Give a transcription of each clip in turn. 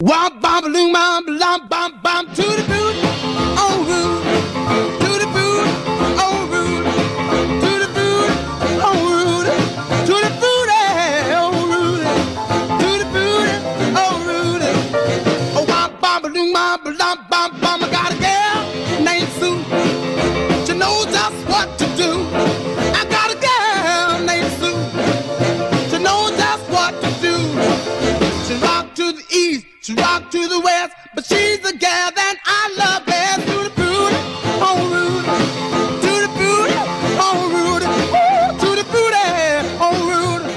Wop bop loom bop bop bop to the boot. Oh rude. West, but she's the gal that I love best. To the booty, oh Rudy, to the booty, oh Rudy, to booty, oh Rudy.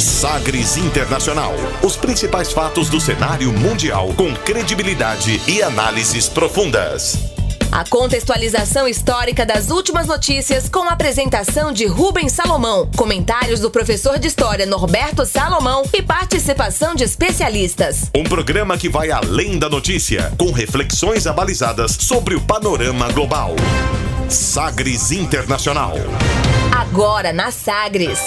Sagres Internacional. Os principais fatos do cenário mundial com credibilidade e análises profundas. A contextualização histórica das últimas notícias com a apresentação de Rubens Salomão, comentários do professor de História Norberto Salomão e participação de especialistas. Um programa que vai além da notícia, com reflexões abalizadas sobre o panorama global. Sagres Internacional. Agora na Sagres.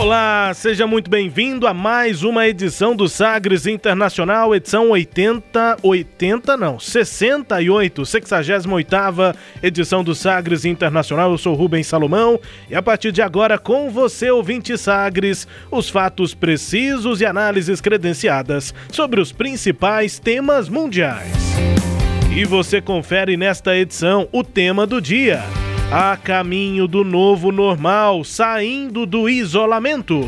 Olá, seja muito bem-vindo a mais uma edição do Sagres Internacional, edição 80, 80 não, 68, 68ª edição do Sagres Internacional. Eu sou Rubens Salomão e a partir de agora com você, ouvinte Sagres, os fatos precisos e análises credenciadas sobre os principais temas mundiais. E você confere nesta edição o tema do dia a caminho do novo normal, saindo do isolamento.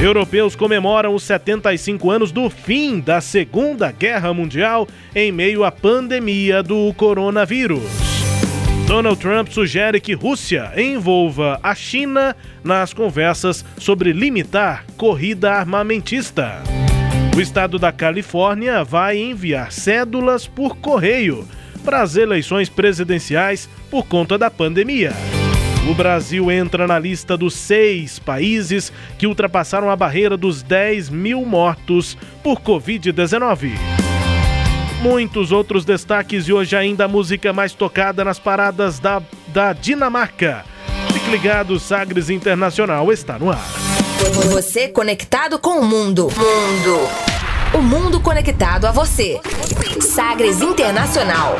Europeus comemoram os 75 anos do fim da Segunda Guerra Mundial em meio à pandemia do coronavírus. Donald Trump sugere que Rússia envolva a China nas conversas sobre limitar corrida armamentista. O estado da Califórnia vai enviar cédulas por correio para as eleições presidenciais por conta da pandemia. O Brasil entra na lista dos seis países que ultrapassaram a barreira dos 10 mil mortos por Covid-19. Muitos outros destaques e hoje ainda a música mais tocada nas paradas da, da Dinamarca. Fique ligado, Sagres Internacional está no ar. Você conectado com o mundo. Mundo. O mundo conectado a você. Sagres Internacional.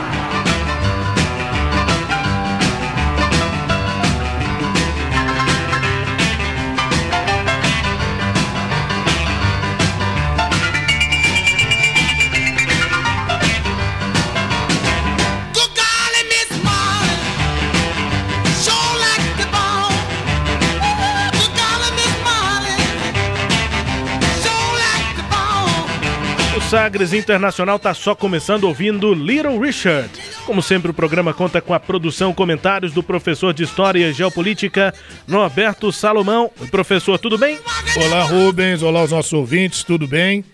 Sagres Internacional está só começando ouvindo Little Richard. Como sempre, o programa conta com a produção, comentários do professor de História e Geopolítica, Norberto Salomão. Professor, tudo bem? Olá, Rubens. Olá, os nossos ouvintes. Tudo bem?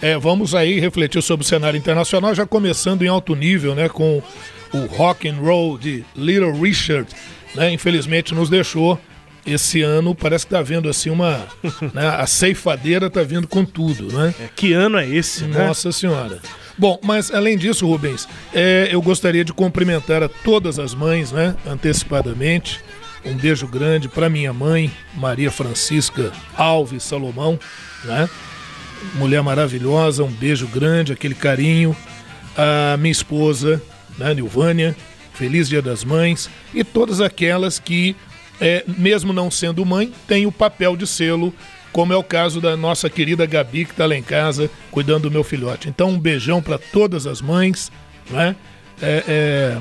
É, vamos aí refletir sobre o cenário internacional, já começando em alto nível, né, com o rock and roll de Little Richard, né? Infelizmente nos deixou esse ano. Parece que tá vendo assim uma, né, a ceifadeira tá vindo com tudo, né? É, que ano é esse, né? Nossa Senhora. Bom, mas além disso, Rubens, é, eu gostaria de cumprimentar a todas as mães, né, antecipadamente. Um beijo grande para minha mãe, Maria Francisca Alves Salomão, né? Mulher maravilhosa, um beijo grande, aquele carinho. A minha esposa, né, Nilvânia, feliz Dia das Mães. E todas aquelas que, é, mesmo não sendo mãe, têm o papel de sê-lo como é o caso da nossa querida Gabi, que está lá em casa cuidando do meu filhote. Então, um beijão para todas as mães, né? É, é,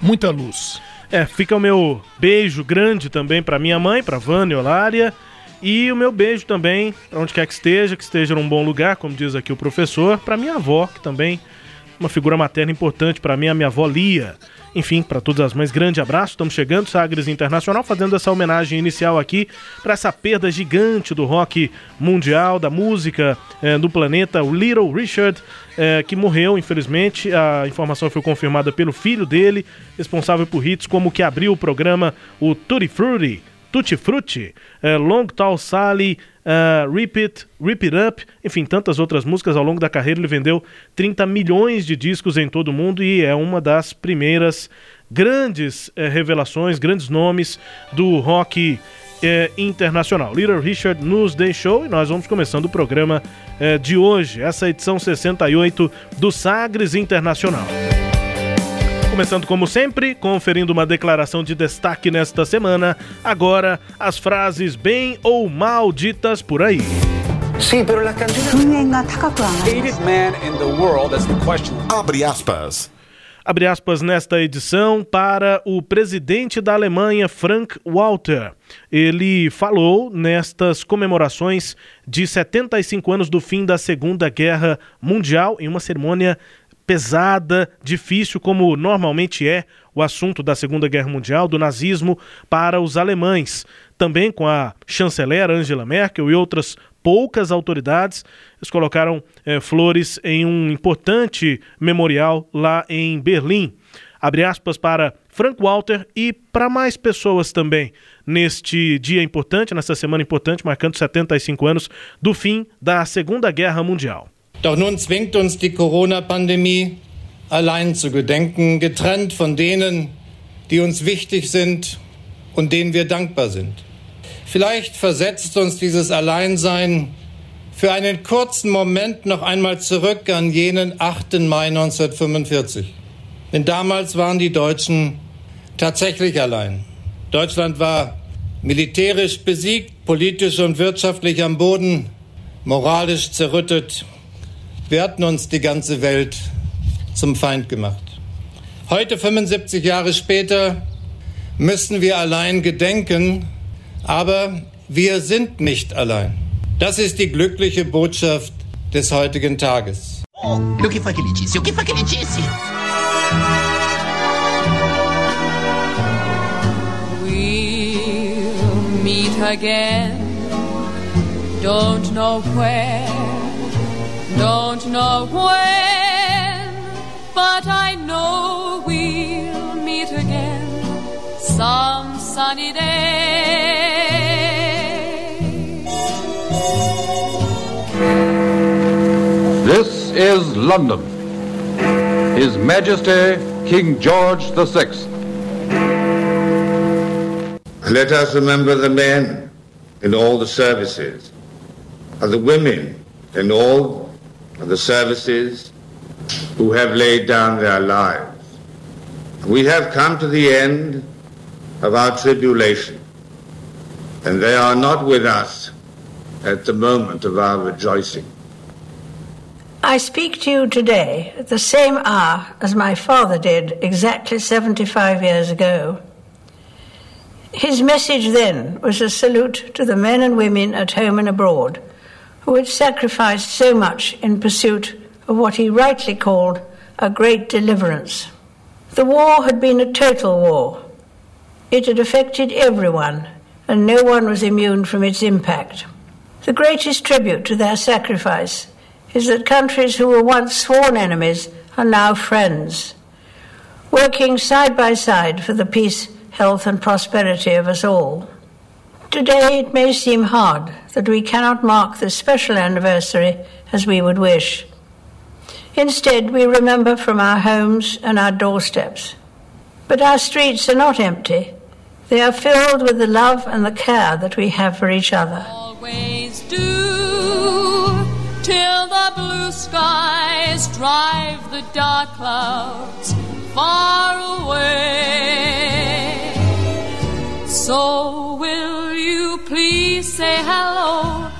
muita luz. É, fica o meu beijo grande também para minha mãe, para Vânia Olária. E o meu beijo também, para onde quer que esteja, que esteja num bom lugar, como diz aqui o professor, para minha avó, que também uma figura materna importante para mim, a minha avó Lia. Enfim, para todas as mães, grande abraço. Estamos chegando, Sagres Internacional, fazendo essa homenagem inicial aqui para essa perda gigante do rock mundial, da música eh, do planeta, o Little Richard, eh, que morreu, infelizmente. A informação foi confirmada pelo filho dele, responsável por hits como que abriu o programa, o Tutti Frutti. Tutti Frutti, eh, Long Tall Sally, uh, Rip It, Rip It Up, enfim, tantas outras músicas ao longo da carreira. Ele vendeu 30 milhões de discos em todo o mundo e é uma das primeiras grandes eh, revelações, grandes nomes do rock eh, internacional. Little Richard nos deixou e nós vamos começando o programa eh, de hoje, essa edição 68 do Sagres Internacional. Começando como sempre, conferindo uma declaração de destaque nesta semana. Agora, as frases bem ou mal ditas por aí. Sim, pero la Abre aspas. Abre aspas nesta edição para o presidente da Alemanha, Frank Walter. Ele falou nestas comemorações de 75 anos do fim da Segunda Guerra Mundial em uma cerimônia pesada, difícil, como normalmente é o assunto da Segunda Guerra Mundial, do nazismo, para os alemães. Também com a chanceler Angela Merkel e outras poucas autoridades, eles colocaram eh, flores em um importante memorial lá em Berlim. Abre aspas para Frank Walter e para mais pessoas também neste dia importante, nessa semana importante, marcando 75 anos do fim da Segunda Guerra Mundial. Doch nun zwingt uns die Corona-Pandemie allein zu gedenken, getrennt von denen, die uns wichtig sind und denen wir dankbar sind. Vielleicht versetzt uns dieses Alleinsein für einen kurzen Moment noch einmal zurück an jenen 8. Mai 1945. Denn damals waren die Deutschen tatsächlich allein. Deutschland war militärisch besiegt, politisch und wirtschaftlich am Boden, moralisch zerrüttet. Wir hatten uns die ganze Welt zum Feind gemacht. Heute, 75 Jahre später, müssen wir allein gedenken, aber wir sind nicht allein. Das ist die glückliche Botschaft des heutigen Tages. O que foi que ele disse? O que foi que ele disse? We'll meet again. Don't know where, don't know when, but I know we'll meet again some sunny day. This is London. His Majesty King George VI. Let us remember the men in all the services, and the women in all of the services who have laid down their lives. We have come to the end of our tribulation, and they are not with us at the moment of our rejoicing. I speak to you today at the same hour as my father did exactly 75 years ago. His message then was a salute to the men and women at home and abroad who had sacrificed so much in pursuit of what he rightly called a great deliverance. The war had been a total war. It had affected everyone, and no one was immune from its impact. The greatest tribute to their sacrifice is that countries who were once sworn enemies are now friends, working side by side for the peace, health, and prosperity of us all. Today it may seem hard that we cannot mark this special anniversary as we would wish. Instead, we remember from our homes and our doorsteps. But our streets are not empty. They are filled with the love and the care that we have for each other. Always do till the blue skies drive the dark clouds far away. So will say hello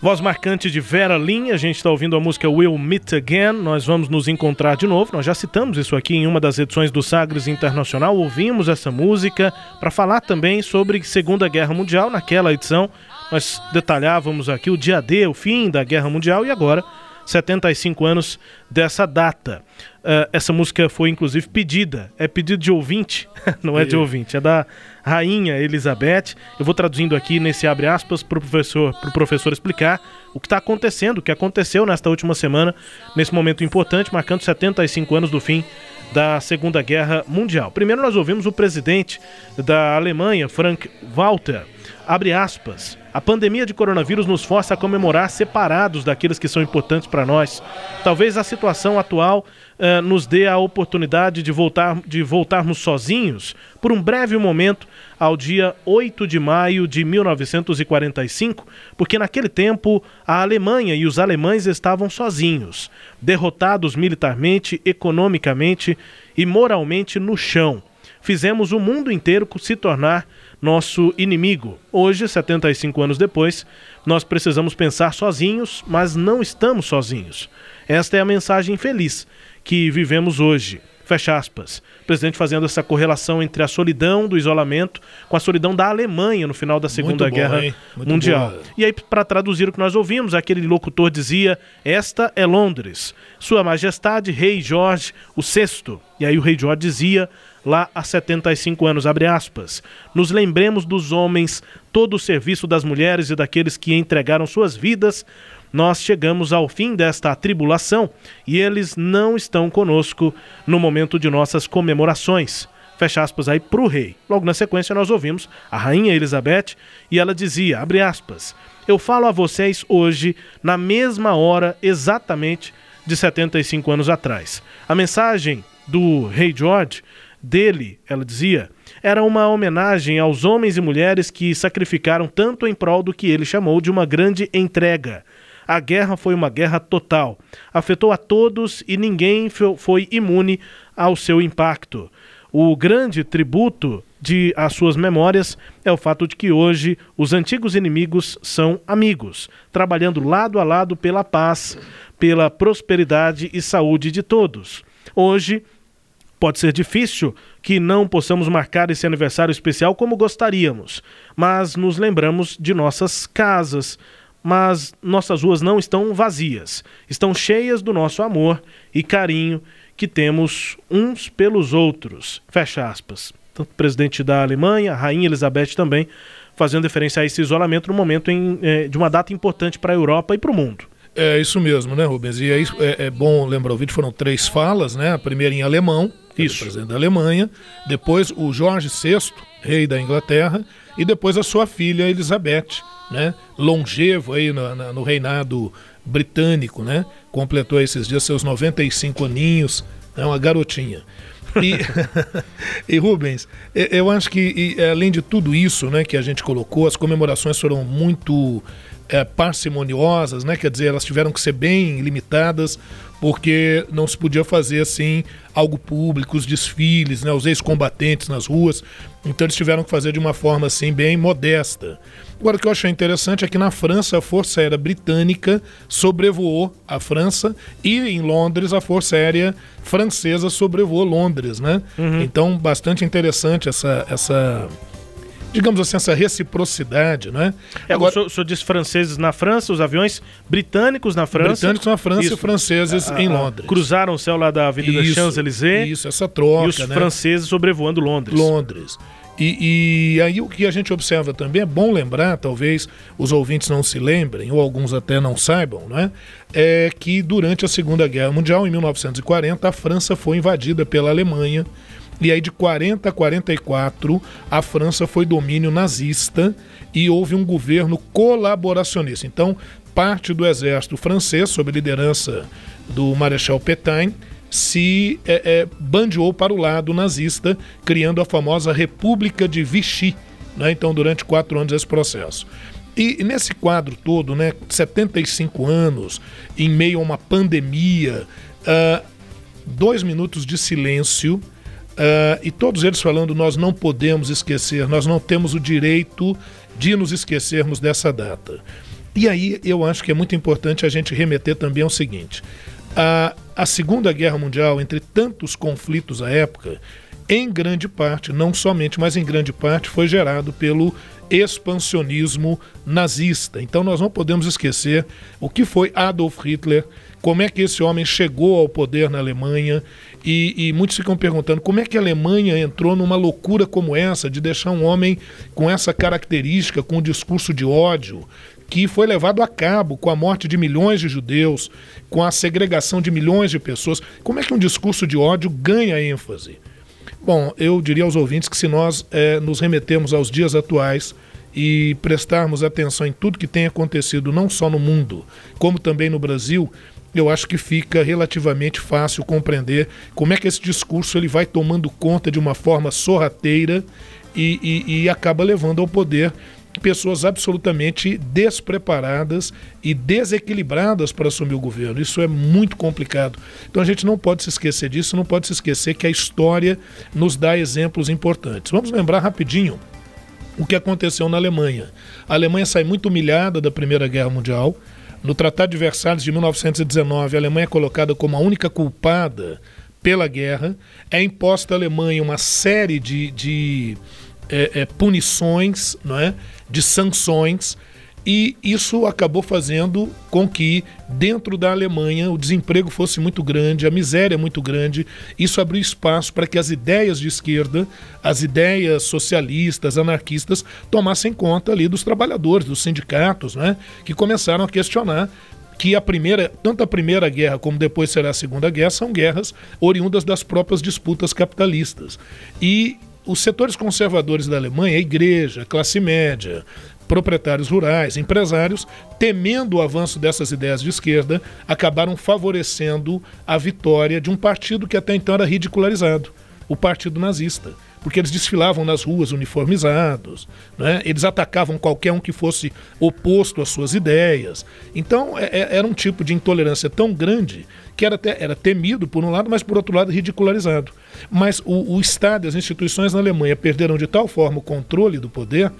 Voz marcante de Vera Lynn, a gente está ouvindo a música We'll Meet Again, nós vamos nos encontrar de novo. Nós já citamos isso aqui em uma das edições do Sagres Internacional, ouvimos essa música para falar também sobre Segunda Guerra Mundial. Naquela edição, nós detalhávamos aqui o dia D, o fim da Guerra Mundial, e agora 75 anos dessa data. Uh, essa música foi inclusive pedida, é pedido de ouvinte, não é de ouvinte, é da Rainha Elizabeth. Eu vou traduzindo aqui nesse abre aspas para o professor, pro professor explicar o que está acontecendo, o que aconteceu nesta última semana, nesse momento importante, marcando 75 anos do fim da Segunda Guerra Mundial. Primeiro nós ouvimos o presidente da Alemanha, Frank Walter, abre aspas, A pandemia de coronavírus nos força a comemorar separados daqueles que são importantes para nós. Talvez a situação atual eh, nos dê a oportunidade de, voltar, de voltarmos sozinhos por um breve momento ao dia 8 de maio de 1945, porque naquele tempo a Alemanha e os alemães estavam sozinhos, derrotados militarmente, economicamente e moralmente no chão. Fizemos o mundo inteiro se tornar nosso inimigo. Hoje, 75 anos depois, nós precisamos pensar sozinhos, mas não estamos sozinhos. Esta é a mensagem feliz que vivemos hoje. Fecha aspas. O presidente fazendo essa correlação entre a solidão do isolamento com a solidão da Alemanha no final da Segunda bom, Guerra Mundial. boa. E aí, para traduzir o que nós ouvimos, aquele locutor dizia: Esta é Londres, Sua Majestade Rei Jorge VI. E aí o Rei Jorge dizia, lá há 75 anos, abre aspas, nos lembremos dos homens, todo o serviço das mulheres e daqueles que entregaram suas vidas. Nós chegamos ao fim desta tribulação e eles não estão conosco no momento de nossas comemorações fecha aspas aí para o rei. Logo na sequência nós ouvimos a rainha Elizabeth e ela dizia, abre aspas, eu falo a vocês hoje na mesma hora exatamente de 75 anos atrás. A mensagem do rei George dele, ela dizia, era uma homenagem aos homens e mulheres que sacrificaram tanto em prol do que ele chamou de uma grande entrega. A guerra foi uma guerra total. Afetou a todos e ninguém fo- foi imune ao seu impacto. O grande tributo de às suas memórias é o fato de que hoje os antigos inimigos são amigos, trabalhando lado a lado pela paz, pela prosperidade e saúde de todos. Hoje Pode ser difícil que não possamos marcar esse aniversário especial como gostaríamos, mas nos lembramos de nossas casas. Mas nossas ruas não estão vazias, estão cheias do nosso amor e carinho que temos uns pelos outros. Fecha aspas. Tanto o presidente da Alemanha, a rainha Elizabeth também, fazendo referência a esse isolamento no momento em, eh, de uma data importante para a Europa e para o mundo. É isso mesmo, né, Rubens? E aí é, é bom lembrar o vídeo, foram três falas, né? A primeira em alemão, isso. presidente da Alemanha, depois o Jorge VI, rei da Inglaterra, e depois a sua filha Elizabeth, né? Longevo aí no, no reinado britânico, né? Completou esses dias seus 95 aninhos, é uma garotinha. E, e Rubens, eu acho que e, além de tudo isso, né, que a gente colocou, as comemorações foram muito é, parcimoniosas, né? Quer dizer, elas tiveram que ser bem limitadas, porque não se podia fazer assim algo público, os desfiles, né? Os ex-combatentes nas ruas. Então eles tiveram que fazer de uma forma assim bem modesta. Agora o que eu achei interessante é que na França a Força Aérea Britânica sobrevoou a França e em Londres a Força Aérea Francesa sobrevoou Londres, né? Então bastante interessante essa essa digamos assim essa reciprocidade, né? É, o, senhor, o senhor disse franceses na França, os aviões britânicos na França. Britânicos na França Isso. e franceses Ah, em ah, Londres. Cruzaram o céu lá da Avenida Champs-Élysées. Isso, essa troca, E os né? franceses sobrevoando Londres. Londres. E, e aí o que a gente observa também, é bom lembrar, talvez os ouvintes não se lembrem, ou alguns até não saibam, né? é que durante a Segunda Guerra Mundial, em 1940, a França foi invadida pela Alemanha. E aí de 40 a 44, a França foi domínio nazista e houve um governo colaboracionista. Então, parte do exército francês, sob liderança do Marechal Pétain, se é, é, bandeou para o lado nazista, criando a famosa República de Vichy. Né? Então, durante quatro anos, esse processo. E, nesse quadro todo, né, 75 anos, em meio a uma pandemia, ah, dois minutos de silêncio, ah, e todos eles falando: nós não podemos esquecer, nós não temos o direito de nos esquecermos dessa data. E aí eu acho que é muito importante a gente remeter também ao seguinte: a, a Segunda Guerra Mundial, entre tantos conflitos à época, em grande parte, não somente, mas em grande parte, foi gerado pelo expansionismo nazista. Então nós não podemos esquecer o que foi Adolf Hitler, como é que esse homem chegou ao poder na Alemanha, e, e muitos ficam perguntando como é que a Alemanha entrou numa loucura como essa, de deixar um homem com essa característica, com um discurso de ódio, que foi levado a cabo com a morte de milhões de judeus, com a segregação de milhões de pessoas. Como é que um discurso de ódio ganha ênfase? Bom, eu diria aos ouvintes que se nós eh, nos remetemos aos dias atuais, e prestarmos atenção em tudo que tem acontecido, não só no mundo, como também no Brasil, eu acho que fica relativamente fácil compreender como é que esse discurso ele vai tomando conta de uma forma sorrateira e, e, e acaba levando ao poder pessoas absolutamente despreparadas e desequilibradas para assumir o governo. Isso é muito complicado. Então a gente não pode se esquecer disso, não pode se esquecer que a história nos dá exemplos importantes. Vamos lembrar rapidinho o que aconteceu na Alemanha. A Alemanha sai muito humilhada da Primeira Guerra Mundial. No Tratado de Versalhes de 1919, a Alemanha é colocada como a única culpada pela guerra. É imposta à Alemanha uma série de, de é, é, punições, não é? de sanções e isso acabou fazendo com que, dentro da Alemanha, o desemprego fosse muito grande, a miséria muito grande. Isso abriu espaço para que as ideias de esquerda, as ideias socialistas, anarquistas, tomassem conta ali dos trabalhadores, dos sindicatos, né? que começaram a questionar que a primeira, tanto a primeira guerra como depois será a segunda guerra, são guerras oriundas das próprias disputas capitalistas. E os setores conservadores da Alemanha, a igreja, a classe média, proprietários rurais, empresários, temendo o avanço dessas ideias de esquerda, acabaram favorecendo a vitória de um partido que até então era ridicularizado, o Partido Nazista. Porque eles desfilavam nas ruas uniformizados, né? eles atacavam qualquer um que fosse oposto às suas ideias. Então é, é, era um tipo de intolerância tão grande que era, até, era temido por um lado, mas por outro lado ridicularizado. Mas o, o Estado e as instituições na Alemanha perderam de tal forma o controle do poder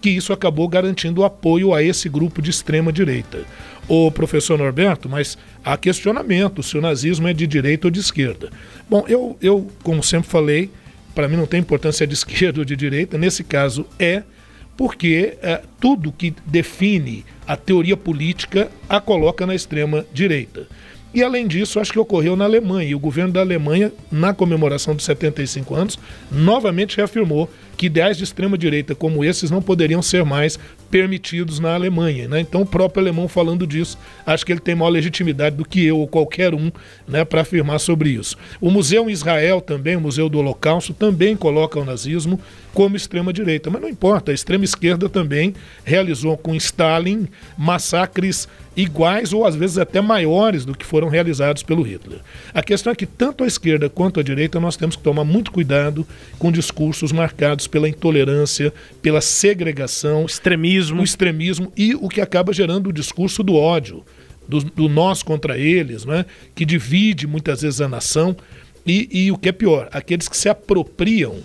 que isso acabou garantindo apoio a esse grupo de extrema direita. O professor Norberto, mas há questionamento se o nazismo é de direita ou de esquerda. Bom, eu, eu como sempre falei, para mim não tem importância de esquerda ou de direita, nesse caso é, porque é, tudo que define a teoria política a coloca na extrema direita. E além disso, acho que ocorreu na Alemanha. E o governo da Alemanha, na comemoração dos 75 anos, novamente reafirmou que ideais de extrema-direita como esses não poderiam ser mais permitidos na Alemanha. Né? Então, o próprio alemão falando disso, acho que ele tem maior legitimidade do que eu ou qualquer um né, para afirmar sobre isso. O Museu em Israel também, o Museu do Holocausto, também coloca o nazismo como extrema-direita. Mas não importa, a extrema-esquerda também realizou com Stalin massacres iguais ou às vezes até maiores do que foram realizados pelo Hitler. A questão é que tanto a esquerda quanto a direita nós temos que tomar muito cuidado com discursos marcados pela intolerância, pela segregação, extremismo, o extremismo e o que acaba gerando o discurso do ódio, do, do nós contra eles, né? que divide muitas vezes a nação e, e o que é pior, aqueles que se apropriam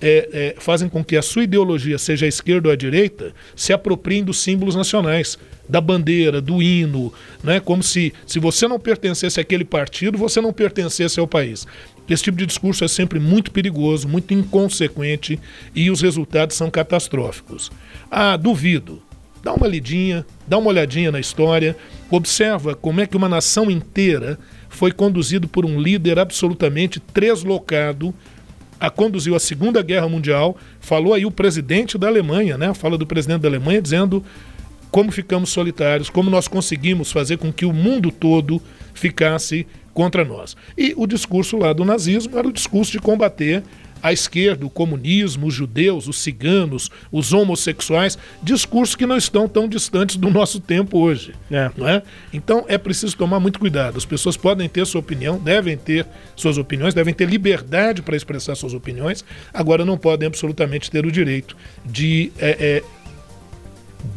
é, é, fazem com que a sua ideologia, seja a esquerda ou a direita, se apropriem dos símbolos nacionais, da bandeira, do hino, né? como se, se você não pertencesse àquele partido, você não pertencesse ao país. Esse tipo de discurso é sempre muito perigoso, muito inconsequente e os resultados são catastróficos. Ah, duvido. Dá uma lidinha, dá uma olhadinha na história, observa como é que uma nação inteira foi conduzido por um líder absolutamente treslocado, a conduziu a Segunda Guerra Mundial. Falou aí o presidente da Alemanha, né? Fala do presidente da Alemanha dizendo como ficamos solitários, como nós conseguimos fazer com que o mundo todo ficasse contra nós. E o discurso lá do nazismo era o discurso de combater a esquerda, o comunismo, os judeus, os ciganos, os homossexuais, discursos que não estão tão distantes do nosso tempo hoje. É. Não é? Então é preciso tomar muito cuidado. As pessoas podem ter sua opinião, devem ter suas opiniões, devem ter liberdade para expressar suas opiniões, agora não podem absolutamente ter o direito de é, é,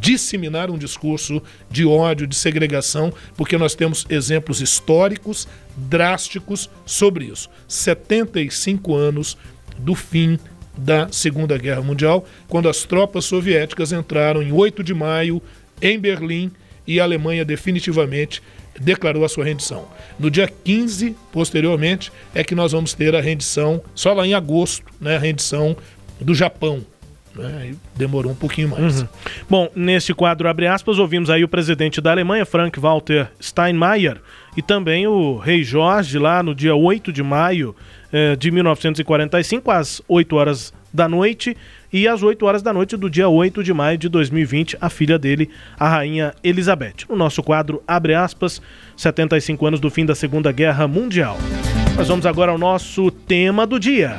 disseminar um discurso de ódio, de segregação, porque nós temos exemplos históricos drásticos sobre isso. 75 anos do fim da Segunda Guerra Mundial, quando as tropas soviéticas entraram em 8 de maio em Berlim e a Alemanha definitivamente declarou a sua rendição. No dia 15, posteriormente, é que nós vamos ter a rendição, só lá em agosto, né, a rendição do Japão. Né, demorou um pouquinho mais. Uhum. Bom, neste quadro, abre aspas, ouvimos aí o presidente da Alemanha, Frank Walter Steinmeier, e também o rei Jorge, lá no dia 8 de maio eh, de 1945, às 8 horas da noite, e às 8 horas da noite do dia 8 de maio de 2020, a filha dele, a rainha Elizabeth. No nosso quadro, abre aspas, 75 anos do fim da Segunda Guerra Mundial. Nós vamos agora ao nosso tema do dia.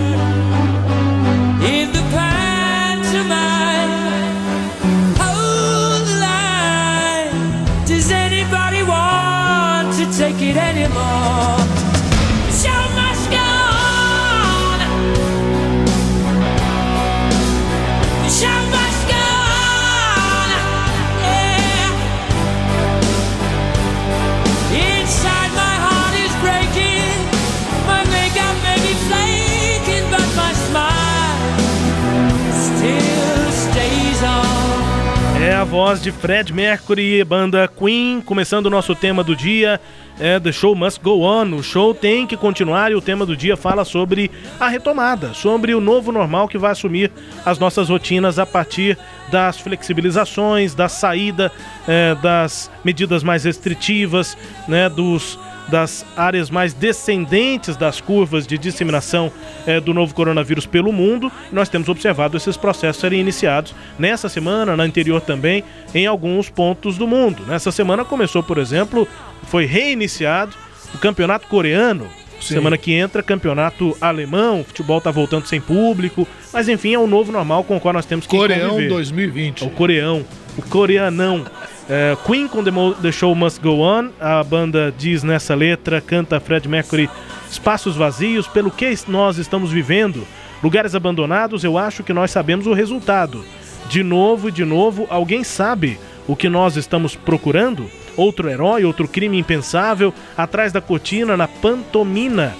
voz de Fred Mercury, banda Queen, começando o nosso tema do dia. É The Show Must Go On. O show tem que continuar e o tema do dia fala sobre a retomada, sobre o novo normal que vai assumir as nossas rotinas a partir das flexibilizações, da saída é, das medidas mais restritivas, né, dos das áreas mais descendentes das curvas de disseminação eh, do novo coronavírus pelo mundo. Nós temos observado esses processos serem iniciados nessa semana, na anterior também, em alguns pontos do mundo. Nessa semana começou, por exemplo, foi reiniciado o campeonato coreano. Sim. Semana que entra, campeonato alemão, o futebol tá voltando sem público, mas enfim, é o novo normal com o qual nós temos que Coreão conviver. 2020. É o coreão, o coreanão. É, Queen com The, The Show Must Go On, a banda diz nessa letra, canta Fred Mercury, espaços vazios, pelo que nós estamos vivendo, lugares abandonados, eu acho que nós sabemos o resultado. De novo e de novo, alguém sabe o que nós estamos procurando? Outro herói, outro crime impensável, atrás da cortina, na pantomina.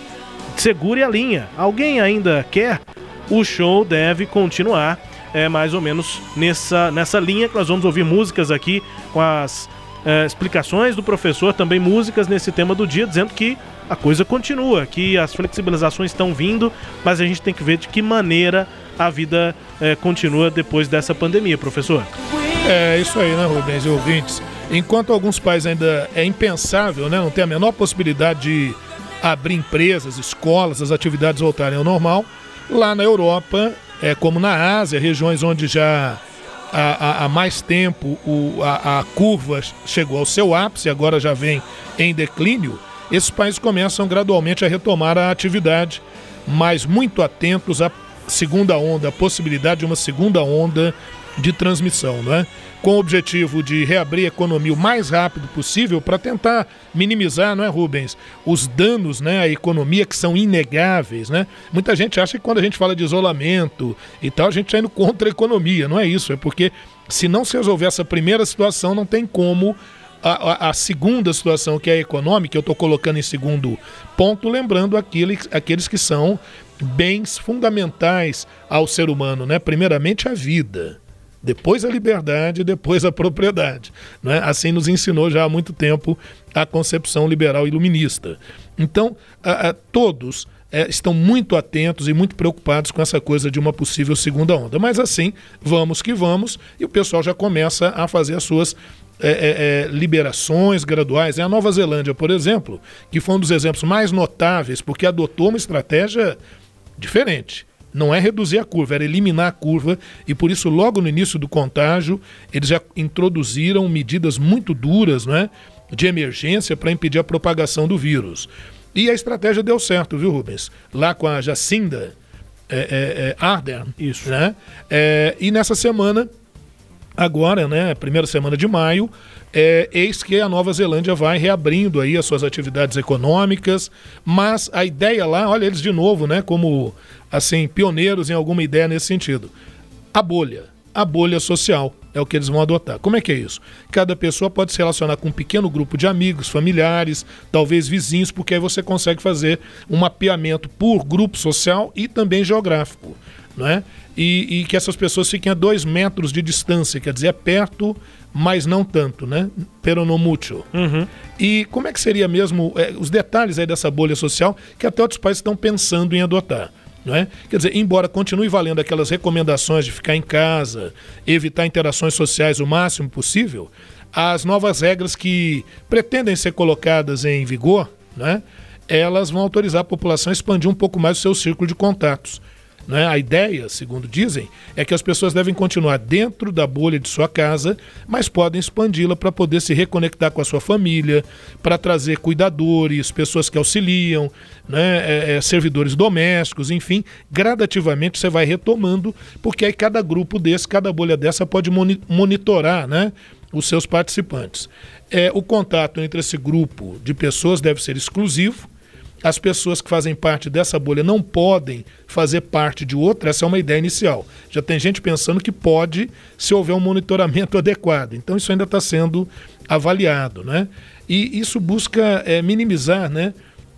Segure a linha. Alguém ainda quer? O show deve continuar é mais ou menos nessa, nessa linha que nós vamos ouvir músicas aqui com as é, explicações do professor, também músicas nesse tema do dia, dizendo que a coisa continua, que as flexibilizações estão vindo, mas a gente tem que ver de que maneira a vida é, continua depois dessa pandemia, professor. É isso aí, né, Rubens e ouvintes? Enquanto alguns países ainda é impensável, né, não tem a menor possibilidade de abrir empresas, escolas, as atividades voltarem ao normal, lá na Europa, é, como na Ásia, regiões onde já há, há- há mais tempo o- a, a curva chegou ao seu ápice, agora já vem em declínio, esses países começam gradualmente a retomar a atividade, mas muito atentos à segunda onda, à possibilidade de uma segunda onda de transmissão, não é? Com o objetivo de reabrir a economia o mais rápido possível para tentar minimizar, não é, Rubens, os danos, né, à economia que são inegáveis, né? Muita gente acha que quando a gente fala de isolamento e tal, a gente está indo contra a economia, não é isso? É porque se não se resolver essa primeira situação, não tem como a, a- a segunda situação, que é a econômica, eu estou colocando em segundo ponto, lembrando aqueles, aqueles que são bens fundamentais ao ser humano, né? Primeiramente a vida, depois a liberdade, depois a propriedade. Né? Assim nos ensinou já há muito tempo a concepção liberal iluminista. Então, a- a- todos eh, estão muito atentos e muito preocupados com essa coisa de uma possível segunda onda. Mas assim, vamos que vamos, e o pessoal já começa a fazer as suas é, é, é, liberações graduais. É a Nova Zelândia, por exemplo, que foi um dos exemplos mais notáveis, porque adotou uma estratégia diferente. Não é reduzir a curva, era eliminar a curva, e por isso, logo no início do contágio, eles já introduziram medidas muito duras né, de emergência para impedir a propagação do vírus. E a estratégia deu certo, viu, Rubens? Lá com a Jacinda é, é, é, Ardern. Isso. Né? É, e nessa semana, agora, né, primeira semana de maio, é, eis que a Nova Zelândia vai reabrindo aí as suas atividades econômicas, mas a ideia lá, olha eles de novo, né, como assim pioneiros em alguma ideia nesse sentido, a bolha, a bolha social. é o que eles vão adotar. Como é que é isso? Cada pessoa pode se relacionar com um pequeno grupo de amigos, familiares, talvez vizinhos, porque aí você consegue fazer um mapeamento por grupo social e também geográfico. Não é? E, e que essas pessoas fiquem a dois metros de distância, quer dizer, é perto, mas não tanto, né? Pero no mucho. Uhum. E como é que seria mesmo é, os detalhes aí dessa bolha social que até outros países estão pensando em adotar? Não é? Quer dizer, embora continue valendo aquelas recomendações de ficar em casa, evitar interações sociais o máximo possível, as novas regras que pretendem ser colocadas em vigor, né, elas vão autorizar a população a expandir um pouco mais o seu círculo de contatos. Né? A ideia, segundo dizem, é que as pessoas devem continuar dentro da bolha de sua casa, mas podem expandi-la para poder se reconectar com a sua família, para trazer cuidadores, pessoas que auxiliam, né? É, é, servidores domésticos, enfim, gradativamente você vai retomando, porque aí cada grupo desse, cada bolha dessa pode monitorar né? os seus participantes. É, o contato entre esse grupo de pessoas deve ser exclusivo as pessoas que fazem parte dessa bolha não podem fazer parte de outra, essa é uma ideia inicial. Já tem gente pensando que pode se houver um monitoramento adequado. Então isso ainda está sendo avaliado. Né? E isso busca é, minimizar né,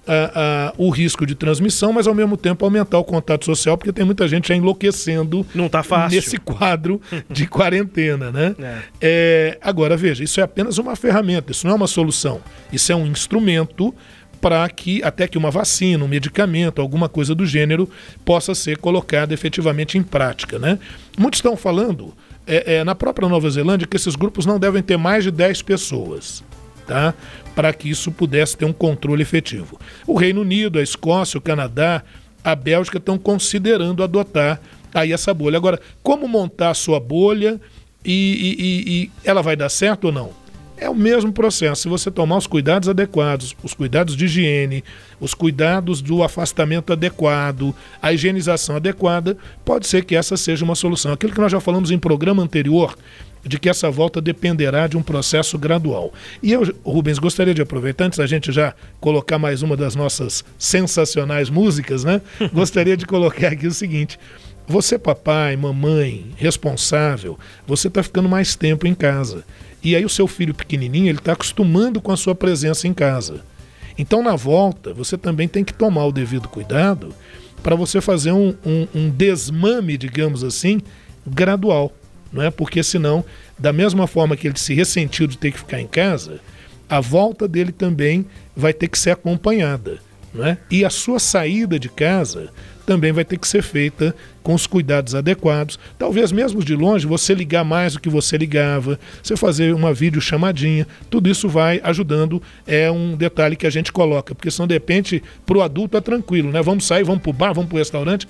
a, a, o risco de transmissão, mas ao mesmo tempo aumentar o contato social, porque tem muita gente já enlouquecendo não tá fácil. nesse quadro de quarentena. Né? É. É, agora, veja, isso é apenas uma ferramenta, isso não é uma solução. Isso é um instrumento para que até que uma vacina, um medicamento, alguma coisa do gênero possa ser colocada efetivamente em prática. Né? Muitos estão falando é, é, na própria Nova Zelândia que esses grupos não devem ter mais de 10 pessoas. Tá? Para que isso pudesse ter um controle efetivo. O Reino Unido, a Escócia, o Canadá, a Bélgica estão considerando adotar aí essa bolha. Agora, como montar a sua bolha e, e, e, e ela vai dar certo ou não? É o mesmo processo. Se você tomar os cuidados adequados, os cuidados de higiene, os cuidados do afastamento adequado, a higienização adequada, pode ser que essa seja uma solução. Aquilo que nós já falamos em programa anterior, de que essa volta dependerá de um processo gradual. E eu, Rubens, gostaria de aproveitar, antes da gente já colocar mais uma das nossas sensacionais músicas, né? gostaria de colocar aqui o seguinte. Você, papai, mamãe, responsável, você está ficando mais tempo em casa. E aí o seu filho pequenininho, ele está acostumando com a sua presença em casa. Então, na volta, você também tem que tomar o devido cuidado para você fazer um, um, um, desmame, digamos assim, gradual. Não é? Porque senão, da mesma forma que ele se ressentiu de ter que ficar em casa, a volta dele também vai ter que ser acompanhada. Não é? E a sua saída de casa também vai ter que ser feita com os cuidados adequados. Talvez mesmo de longe você ligar mais do que você ligava, você fazer uma videochamadinha, tudo isso vai ajudando. É um detalhe que a gente coloca, porque senão de repente para o adulto é tranquilo, né? Vamos sair, vamos para o bar, vamos para o restaurante.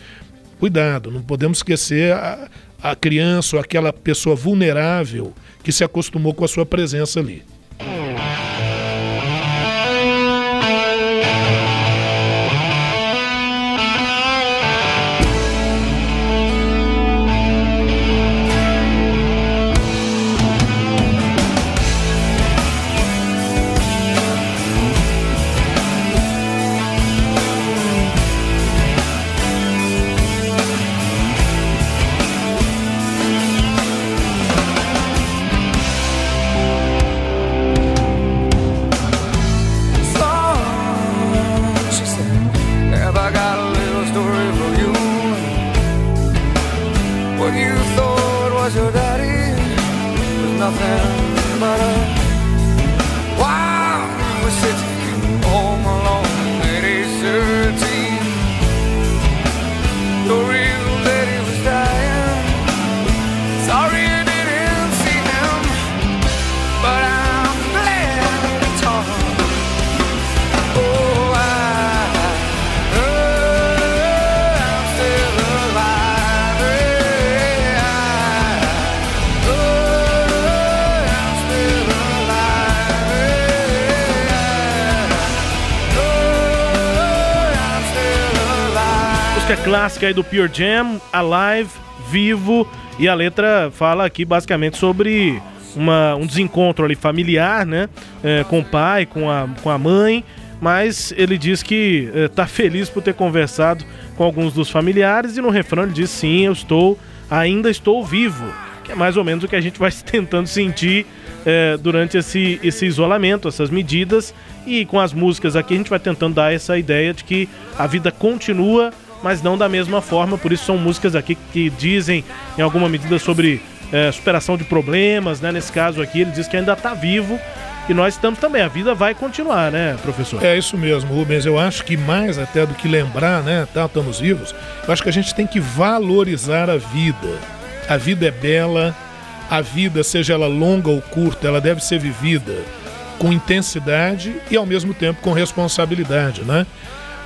Cuidado, não podemos esquecer a, a criança ou aquela pessoa vulnerável que se acostumou com a sua presença ali. Clássica aí do Pure Jam, Alive, Vivo, e a letra fala aqui basicamente sobre uma, um desencontro ali familiar, né? É, com o pai, com a, com a mãe, mas ele diz que é, tá feliz por ter conversado com alguns dos familiares e no refrão ele diz sim, eu estou, ainda estou vivo. que é mais ou menos o que a gente vai tentando sentir é, durante esse, esse isolamento, essas medidas. E com as músicas aqui a gente vai tentando dar essa ideia de que a vida continua, mas não da mesma forma. Por isso são músicas aqui que dizem, em alguma medida, sobre é, superação de problemas, né? Nesse caso aqui, ele diz que ainda está vivo. E nós estamos também, a vida vai continuar, né, professor? É isso mesmo, Rubens. Eu acho que mais até do que lembrar, né, tá, estamos vivos, eu acho que a gente tem que valorizar a vida. A vida é bela, a vida, seja ela longa ou curta, ela deve ser vivida com intensidade e ao mesmo tempo com responsabilidade, né?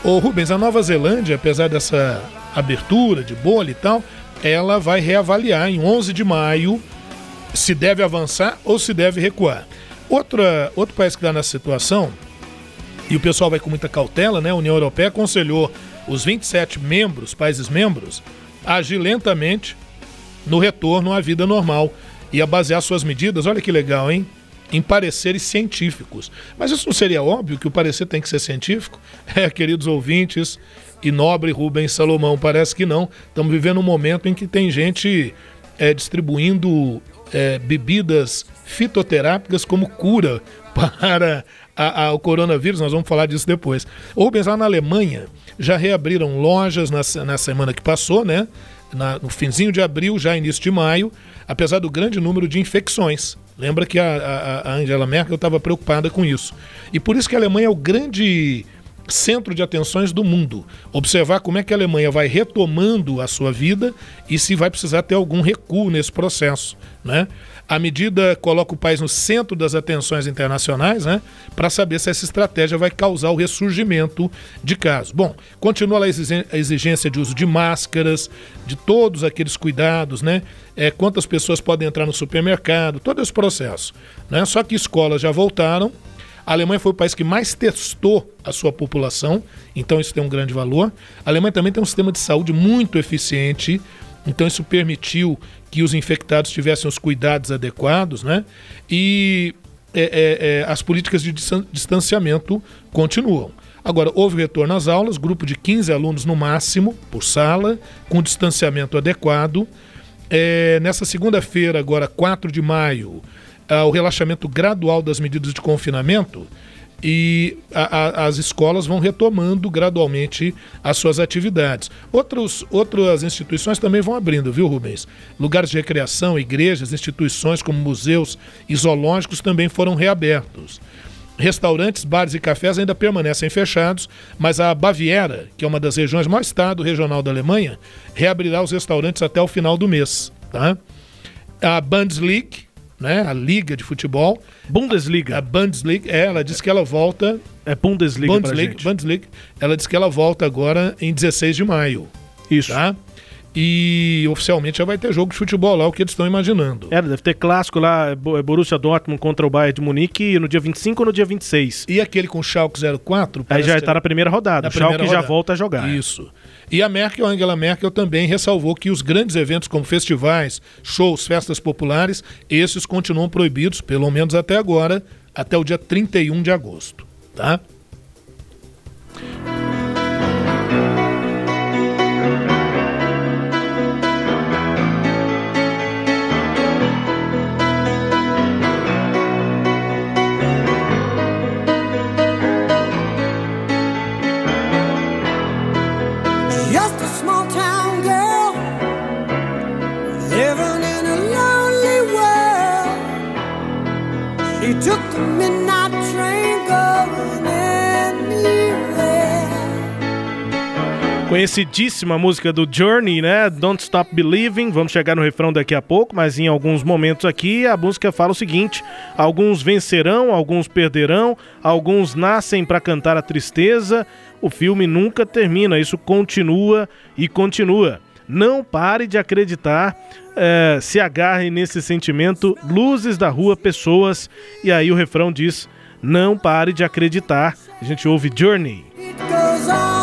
Ô Rubens, a Nova Zelândia, apesar dessa abertura de bolha e tal, ela vai reavaliar em 11 de maio se deve avançar ou se deve recuar. Outra, outro país que está nessa situação, e o pessoal vai com muita cautela, né? A União Europeia aconselhou os 27 membros, países membros, a agir lentamente no retorno à vida normal e a basear suas medidas, olha que legal, hein? Em pareceres científicos. Mas isso não seria óbvio que o parecer tem que ser científico? É, queridos ouvintes e nobre Rubens Salomão, parece que não. Estamos vivendo um momento em que tem gente é, distribuindo é, bebidas fitoterápicas como cura para a, a, o coronavírus, nós vamos falar disso depois. Rubens, lá na Alemanha, já reabriram lojas na, na semana que passou, né? Na, no finzinho de abril, já início de maio, apesar do grande número de infecções. Lembra que a, a, a Angela Merkel estava preocupada com isso. E por isso que a Alemanha é o grande centro de atenções do mundo. Observar como é que a Alemanha vai retomando a sua vida e se vai precisar ter algum recuo nesse processo. Né? A medida coloca o país no centro das atenções internacionais, né, para saber se essa estratégia vai causar o ressurgimento de casos. Bom, continua a exigência de uso de máscaras, de todos aqueles cuidados, né? É, quantas pessoas podem entrar no supermercado, todo esse processo. Né? Só que escolas já voltaram. A Alemanha foi o país que mais testou a sua população, então isso tem um grande valor. A Alemanha também tem um sistema de saúde muito eficiente, então isso permitiu que os infectados tivessem os cuidados adequados, né? E é, é, é, as políticas de distanciamento continuam. Agora, houve retorno às aulas, grupo de 15 alunos no máximo, por sala, com distanciamento adequado. É, nessa segunda-feira, agora 4 de maio, ah, o relaxamento gradual das medidas de confinamento e a, a, as escolas vão retomando gradualmente as suas atividades. Outros, outras instituições também vão abrindo, viu, Rubens? Lugares de recreação, igrejas, instituições como museus e zoológicos também foram reabertos. Restaurantes, bares e cafés ainda permanecem fechados, mas a Baviera, que é uma das regiões mais estado regional da Alemanha, reabrirá os restaurantes até o final do mês. Tá? A Bundesliga, né? A liga de futebol. Bundesliga. A Bundesliga, é, ela disse que ela volta. É Bundesliga, Bundesliga, Bundesliga. Ela disse que ela volta agora em 16 de maio. Isso. Tá? E oficialmente já vai ter jogo de futebol lá, o que eles estão imaginando. É, deve ter clássico lá, é Borussia Dortmund contra o Bayern de Munique no dia 25 ou no dia 26. E aquele com o Schalke 04? Aí já está na primeira rodada. Na o Schalke já volta a jogar. Isso. E a Merkel, Angela Merkel, também ressalvou que os grandes eventos como festivais, shows, festas populares, esses continuam proibidos, pelo menos até agora, até o dia 31 de agosto. Tá? Conhecidíssima música do Journey, né? Don't Stop Believing. Vamos chegar no refrão daqui a pouco, mas em alguns momentos aqui a música fala o seguinte: alguns vencerão, alguns perderão, alguns nascem para cantar a tristeza. O filme nunca termina, isso continua e continua. Não pare de acreditar, é, se agarre nesse sentimento. Luzes da rua, pessoas. E aí o refrão diz: Não pare de acreditar. A gente ouve Journey. Ah,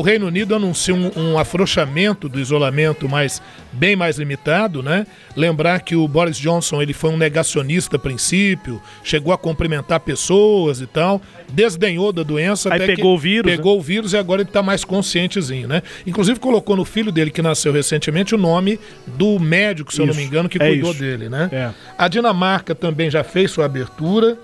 o Reino Unido anuncia um, um afrouxamento do isolamento, mas bem mais limitado, né? Lembrar que o Boris Johnson ele foi um negacionista a princípio, chegou a cumprimentar pessoas e tal, desdenhou da doença. Aí até pegou o vírus, Pegou o vírus e agora ele está mais conscientezinho, né? Inclusive colocou no filho dele que nasceu recentemente o nome do médico, se eu não me engano, que é cuidou isso. dele, né? É. A Dinamarca também já fez sua abertura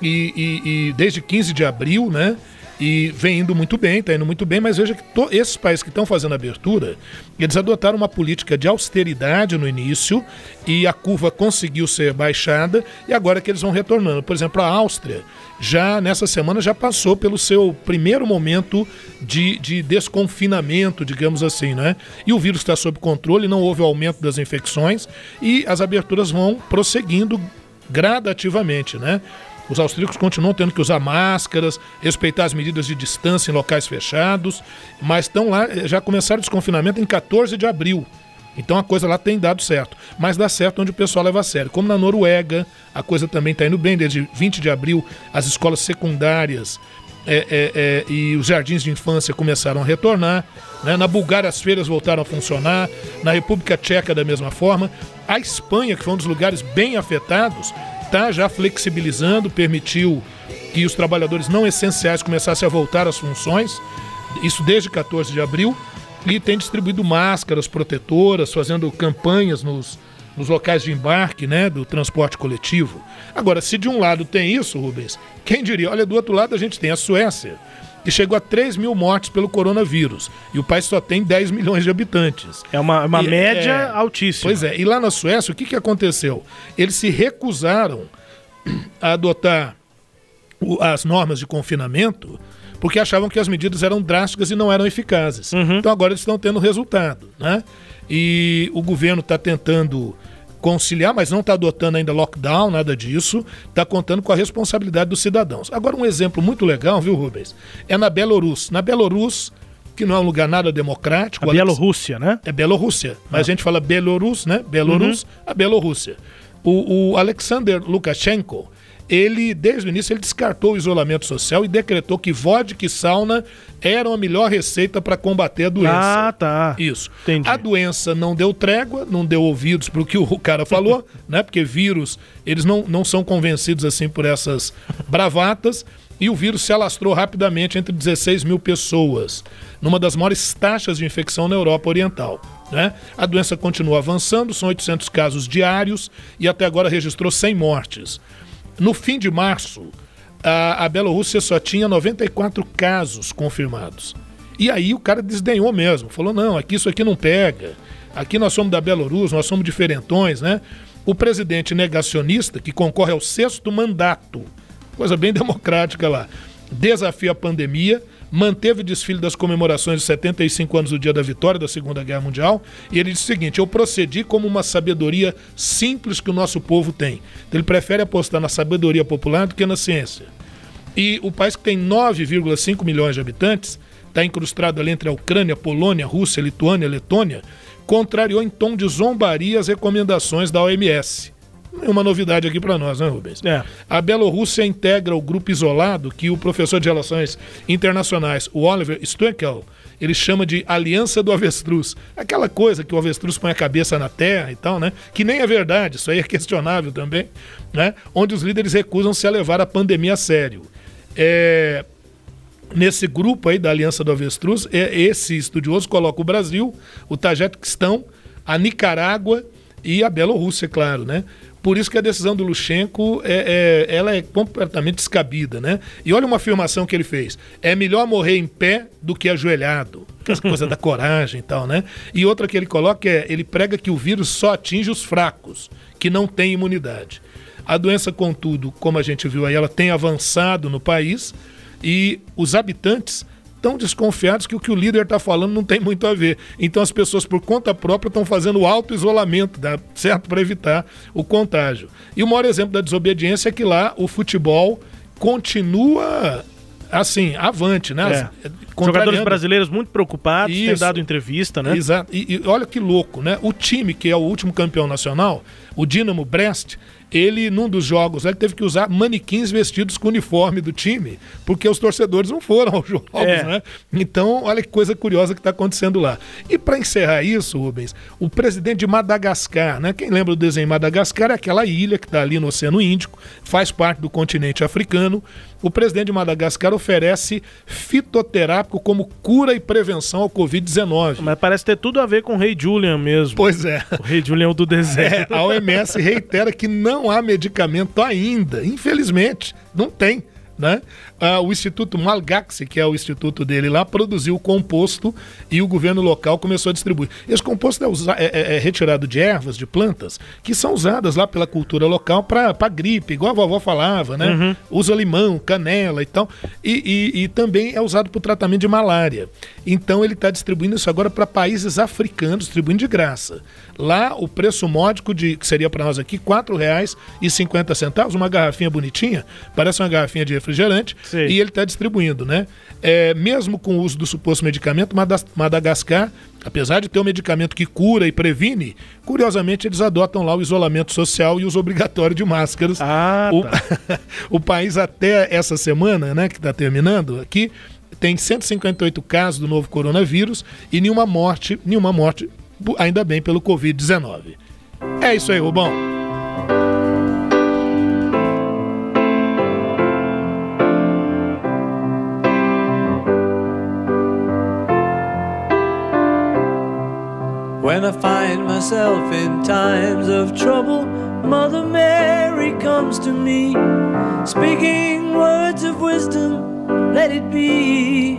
e, e- e desde 15 de abril, né? E vem indo muito bem, está indo muito bem, mas veja que esses países que estão fazendo abertura, eles adotaram uma política de austeridade no início e a curva conseguiu ser baixada e agora é que eles vão retornando. Por exemplo, a Áustria já nessa semana já passou pelo seu primeiro momento de, de desconfinamento, digamos assim, né? E o vírus está sob controle, não houve aumento das infecções e as aberturas vão prosseguindo gradativamente, né? Os austríacos continuam tendo que usar máscaras, respeitar as medidas de distância em locais fechados, mas estão lá, eh, já começaram o desconfinamento em 14 de abril. Então a coisa lá tem dado certo. Mas dá certo onde o pessoal leva a sério. Como na Noruega, a coisa também está indo bem. Desde 20 de abril, as escolas secundárias é, é, é, e os jardins de infância começaram a retornar. né? Na Bulgária, as feiras voltaram a funcionar. Na República Tcheca, da mesma forma. A Espanha, que foi um dos lugares bem afetados, está já flexibilizando, permitiu que os trabalhadores não essenciais começassem a voltar às funções. Isso desde 14 de abril. E tem distribuído máscaras protetoras, fazendo campanhas nos, nos locais de embarque né, do transporte coletivo. Agora, se de um lado tem isso, Rubens, quem diria? Olha, do outro lado a gente tem a Suécia, que chegou a 3 mil mortes pelo coronavírus. E o país só tem 10 milhões de habitantes. É uma, uma E, média é, altíssima. Pois é, e lá na Suécia, o que, que aconteceu? Eles se recusaram a adotar o- as normas de confinamento porque achavam que as medidas eram drásticas e não eram eficazes. Então agora eles estão tendo resultado. Né? E o governo está tentando conciliar, mas não está adotando ainda lockdown, nada disso, está contando com a responsabilidade dos cidadãos. Agora, um exemplo muito legal, viu, Rubens? É na Bielorrússia. Na Bielorrússia, que não é um lugar nada democrático. A Alex- Bielorrússia, né? é Bielorrússia. Mas a gente fala Belarus, né? Belarus, a Bielorrússia. O, o Alexander Lukashenko, ele, desde o início, ele descartou o isolamento social e decretou que vodka e sauna eram a melhor receita para combater a doença. Ah, tá. Isso. Entendi. A doença não deu trégua, não deu ouvidos para o que o cara falou, né? Porque vírus, eles não, não são convencidos assim por essas bravatas. E o vírus se alastrou rapidamente entre 16 mil pessoas, numa das maiores taxas de infecção na Europa Oriental. Né? A doença continua avançando, são 800 casos diários e até agora registrou 100 mortes. No fim de março, a, a Bielorrússia só tinha 94 casos confirmados. E aí o cara desdenhou mesmo, falou: não, aqui isso aqui não pega. Aqui nós somos da Bielorrússia, nós somos diferentões, né? O presidente negacionista, que concorre ao sexto mandato, coisa bem democrática lá, desafia a pandemia, manteve o desfile das comemorações de 75 anos do dia da vitória da Segunda Guerra Mundial, e ele disse o seguinte: eu procedi como uma sabedoria simples que o nosso povo tem. Então, ele prefere apostar na sabedoria popular do que na ciência. E o país que tem 9,5 milhões de habitantes, está incrustado ali entre a Ucrânia, Polônia, Rússia, Lituânia, Letônia, contrariou em tom de zombaria as recomendações da OMS. Nenhuma novidade aqui para nós, né, Rubens? É. A Bielorrússia integra o grupo isolado que o professor de Relações Internacionais, o Oliver Stueckel, ele chama de Aliança do Avestruz. Aquela coisa que o avestruz põe a cabeça na terra e tal, né? Que nem é verdade, isso aí é questionável também, né? Onde os líderes recusam-se a levar a pandemia a sério. É, nesse grupo aí da Aliança do Avestruz, é, esse estudioso coloca o Brasil, o Tajiquistão, a Nicarágua e a Bielorrússia, claro, né? Por isso que a decisão do Luxenko é, é- ela é completamente descabida, né? E olha uma afirmação que ele fez: é melhor morrer em pé do que ajoelhado. Essa coisa da coragem e tal, né? E outra que ele coloca é: ele prega que o vírus só atinge os fracos, que não têm imunidade. A doença, contudo, como a gente viu aí, ela tem avançado no país e os habitantes estão desconfiados que o que o líder está falando não tem muito a ver. Então as pessoas, por conta própria, estão fazendo o auto-isolamento, dá certo? Para evitar o contágio. E o maior exemplo da desobediência é que lá o futebol continua assim, avante, né? É. Contrariando. Jogadores brasileiros muito preocupados, têm Isso. dado entrevista, né? Exato. E, e olha que louco, né? O time que é o último campeão nacional, o Dinamo Brest, ele, num dos jogos, ele teve que usar manequins vestidos com o uniforme do time, porque os torcedores não foram aos jogos, É. né? Então, olha que coisa curiosa que está acontecendo lá. E para encerrar isso, Rubens, o presidente de Madagascar, né? Quem lembra do desenho Madagascar é aquela ilha que está ali no Oceano Índico, faz parte do continente africano. O presidente de Madagascar oferece fitoterápico como cura e prevenção ao Covid-19. Mas parece ter tudo a ver com o Rei Julian mesmo. Pois é. O Rei Julian do É, deserto. a OMS reitera que não há medicamento ainda, infelizmente, não tem. Né? Ah, o Instituto Malgaxi, que é o instituto dele lá, produziu o composto e o governo local começou a distribuir. Esse composto é, usa- é- é- é retirado de ervas, de plantas, que são usadas lá pela cultura local para gripe, igual a vovó falava, né? Uhum. Usa limão, canela e tal. E, e- e também é usado para o tratamento de malária. Então ele está distribuindo isso agora para países africanos, distribuindo de graça. Lá o preço módico de que seria para nós aqui R$ 4,50, uma garrafinha bonitinha, parece uma garrafinha de refrigerante, e ele está distribuindo, né? É, mesmo com o uso do suposto medicamento, Madagascar, apesar de ter um medicamento que cura e previne, curiosamente eles adotam lá o isolamento social e uso obrigatório de máscaras. o, o país até essa semana, né, que está terminando aqui, tem 158 casos do novo coronavírus e nenhuma morte, nenhuma morte, ainda bem, pelo Covid-19. É isso aí, Rubão. When I find myself in times of trouble, Mother Mary comes to me, speaking words of wisdom, let it be.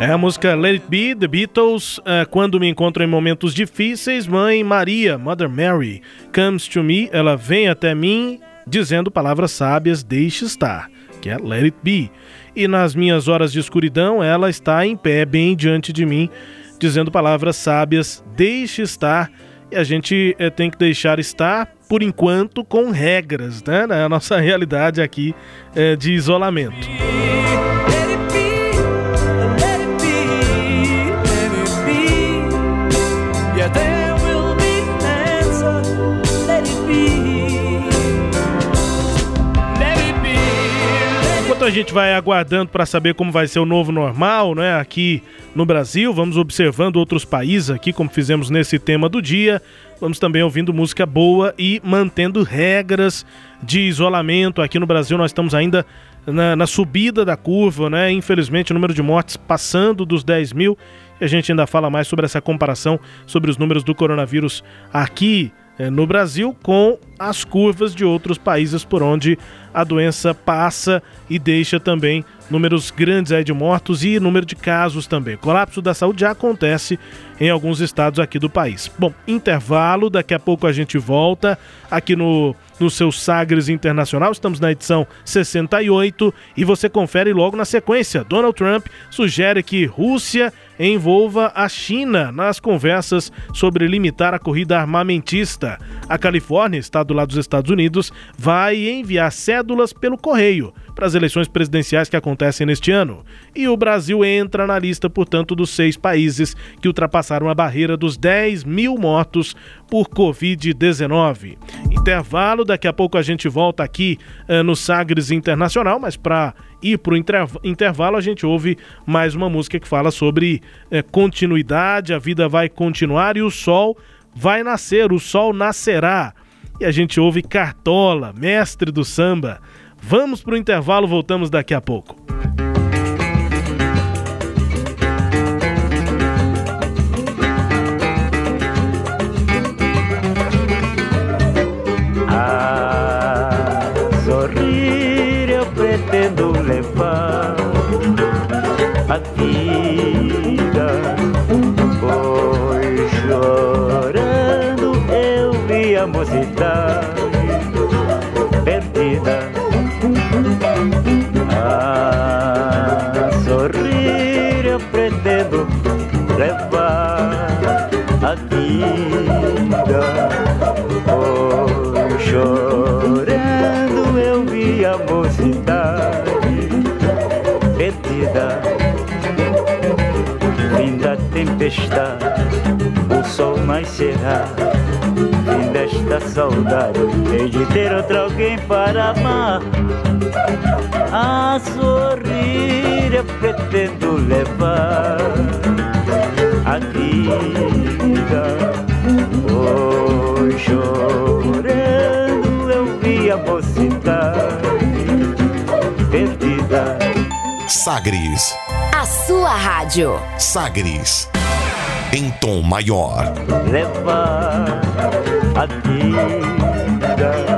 É a música Let It Be, The Beatles. eh, quando me encontro em momentos difíceis, Mãe Maria, Mother Mary, comes to me, ela vem até mim dizendo palavras sábias, deixe estar, que é Let It Be. E nas minhas horas de escuridão, ela está em pé, bem diante de mim, dizendo palavras sábias, deixe estar. E a gente eh, tem que deixar estar, por enquanto, com regras, né? Na nossa realidade aqui de isolamento. A gente vai aguardando para saber como vai ser o novo normal, né, aqui no Brasil, vamos observando outros países aqui, como fizemos nesse tema do dia. Vamos também ouvindo música boa e mantendo regras de isolamento. Aqui no Brasil nós estamos ainda na, na subida da curva, né? Infelizmente o número de mortes passando dos 10 mil. E a gente ainda fala mais sobre essa comparação sobre os números do coronavírus aqui no Brasil com as curvas de outros países por onde a doença passa e deixa também números grandes aí de mortos e número de casos também. O colapso da saúde já acontece em alguns estados aqui do país. Bom, intervalo, daqui a pouco a gente volta aqui no, no seu Sagres Internacional. Estamos na edição 68 e você confere logo na sequência. Donald Trump sugere que Rússia envolva a China nas conversas sobre limitar a corrida armamentista. A Califórnia, estado lá dos Estados Unidos, vai enviar cédulas pelo correio para as eleições presidenciais que acontecem neste ano. E o Brasil entra na lista, portanto, dos seis países que ultrapassaram a barreira dos 10 mil mortos por Covid-19. Intervalo, daqui a pouco a gente volta aqui eh, no Sagres Internacional, mas para ir para o intervalo a gente ouve mais uma música que fala sobre eh, continuidade, a vida vai continuar e o sol vai nascer, o sol nascerá. E a gente ouve Cartola, mestre do samba. Vamos para o intervalo, voltamos daqui a pouco. Tempestade, o sol nascerá. Fim desta saudade, hei de ter outro alguém para amar. A sorrir eu pretendo levar a vida. Oh, chorando eu vi a mocidade perdida. Sagres. A sua rádio. Sagres. Em tom maior. Levar a vida.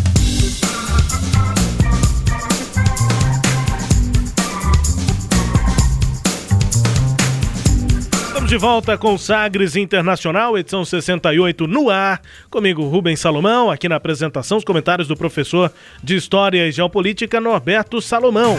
De volta com Sagres Internacional, edição 68 no ar. Comigo, Rubens Salomão, aqui na apresentação, os comentários do professor de História e Geopolítica, Norberto Salomão.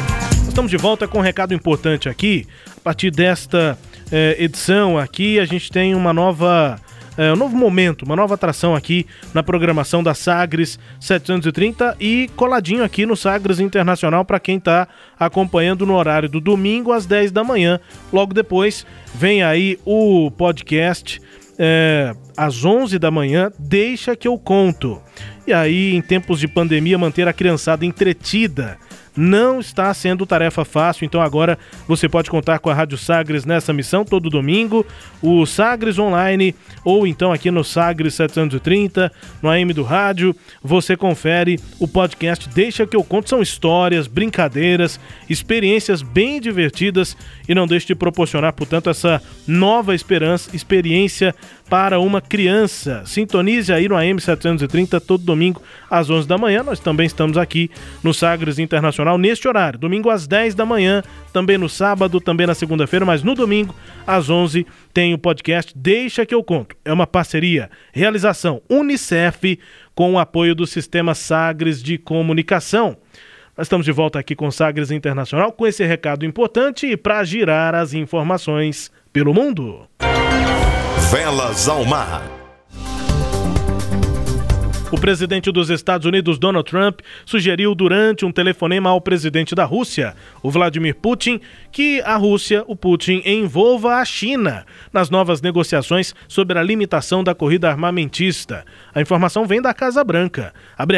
Estamos de volta com um recado importante aqui. A partir desta eh, edição aqui, a gente tem uma nova. Eh, um novo momento, uma nova atração aqui na programação da Sagres 730 e coladinho aqui no Sagres Internacional para quem está acompanhando no horário do domingo às 10 da manhã. Logo depois vem aí o podcast é, às 11 da manhã, Deixa que eu conto. E aí, em tempos de pandemia, manter a criançada entretida não está sendo tarefa fácil, então agora você pode contar com a Rádio Sagres nessa missão todo domingo, o Sagres Online ou então aqui no Sagres 730, no AM do rádio, você confere o podcast Deixa que eu conto, são histórias, brincadeiras, experiências bem divertidas e não deixe de proporcionar, portanto, essa nova esperança, experiência para uma criança. Sintonize aí no AM 730 todo domingo às 11 da manhã. Nós também estamos aqui no Sagres Internacional neste horário, domingo às 10 da manhã, também no sábado, também na segunda-feira, mas no domingo às 11 tem o podcast Deixa que eu conto. É uma parceria, realização UNICEF com o apoio do Sistema Sagres de Comunicação. Nós estamos de volta aqui com Sagres Internacional com esse recado importante para girar as informações pelo mundo. Velas ao mar. O presidente dos Estados Unidos, Donald Trump, sugeriu durante um telefonema ao presidente da Rússia, o Vladimir Putin, que a Rússia, o Putin, envolva a China nas novas negociações sobre a limitação da corrida armamentista. A informação vem da Casa Branca.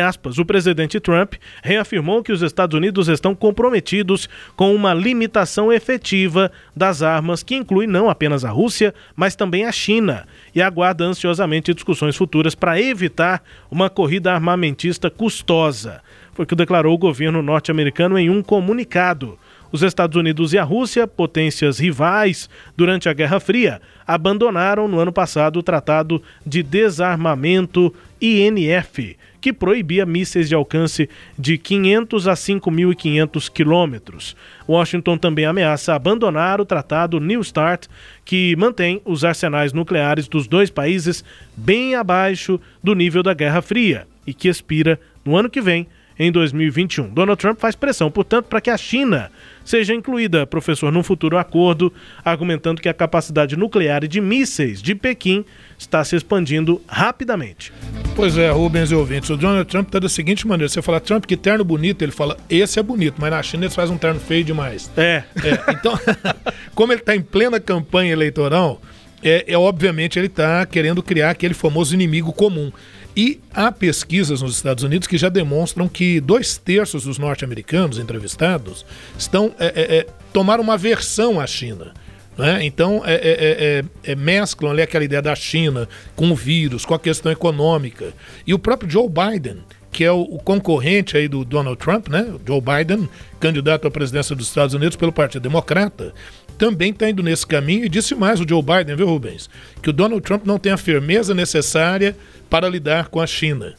Aspas, o presidente Trump reafirmou que os Estados Unidos estão comprometidos com uma limitação efetiva das armas, que inclui não apenas a Rússia, mas também a China, e aguarda ansiosamente discussões futuras para evitar uma corrida armamentista custosa. Foi o que declarou o governo norte-americano em um comunicado. Os Estados Unidos e a Rússia, potências rivais durante a Guerra Fria, abandonaram no ano passado o Tratado de Desarmamento INF, que proibia mísseis de alcance de 500 a 5.500 quilômetros. Washington também ameaça abandonar o Tratado New START, que mantém os arsenais nucleares dos dois países bem abaixo do nível da Guerra Fria. e que expira no ano que vem, em 2021. Donald Trump faz pressão, portanto, para que a China seja incluída, professor, num futuro acordo, argumentando que a capacidade nuclear e de mísseis de Pequim está se expandindo rapidamente. Pois é, Rubens e ouvintes, o Donald Trump está da seguinte maneira: você fala, Trump, que terno bonito, ele fala, esse é bonito, mas na China eles fazem um terno feio demais. É. É, então, como ele está em plena campanha eleitoral, é, é obviamente ele está querendo criar aquele famoso inimigo comum. E há pesquisas nos Estados Unidos que já demonstram que dois terços dos norte-americanos entrevistados estão é, é, é, tomaram uma aversão à China. Né? Então, é, é, é, mesclam ali aquela ideia da China com o vírus, com a questão econômica. E o próprio Joe Biden, que é o, o concorrente aí do Donald Trump, né? Joe Biden, candidato à presidência dos Estados Unidos pelo Partido Democrata, também está indo nesse caminho e disse mais o Joe Biden, viu, Rubens? Que o Donald Trump não tem a firmeza necessária para lidar com a China.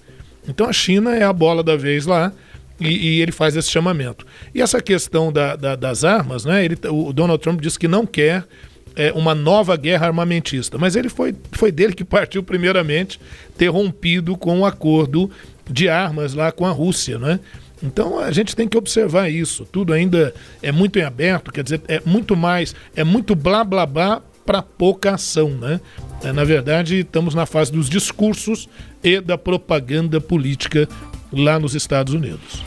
Então a China é a bola da vez lá e, e ele faz esse chamamento. E essa questão da, da, das armas, né? Ele, o Donald Trump disse que não quer é, uma nova guerra armamentista, mas ele foi, foi dele que partiu primeiramente ter rompido com o um acordo de armas lá com a Rússia, né? Então a gente tem que observar isso. Tudo ainda é muito em aberto, quer dizer, é muito mais, é muito blá blá blá para pouca ação, né? É, na verdade, estamos na fase dos discursos e da propaganda política lá nos Estados Unidos.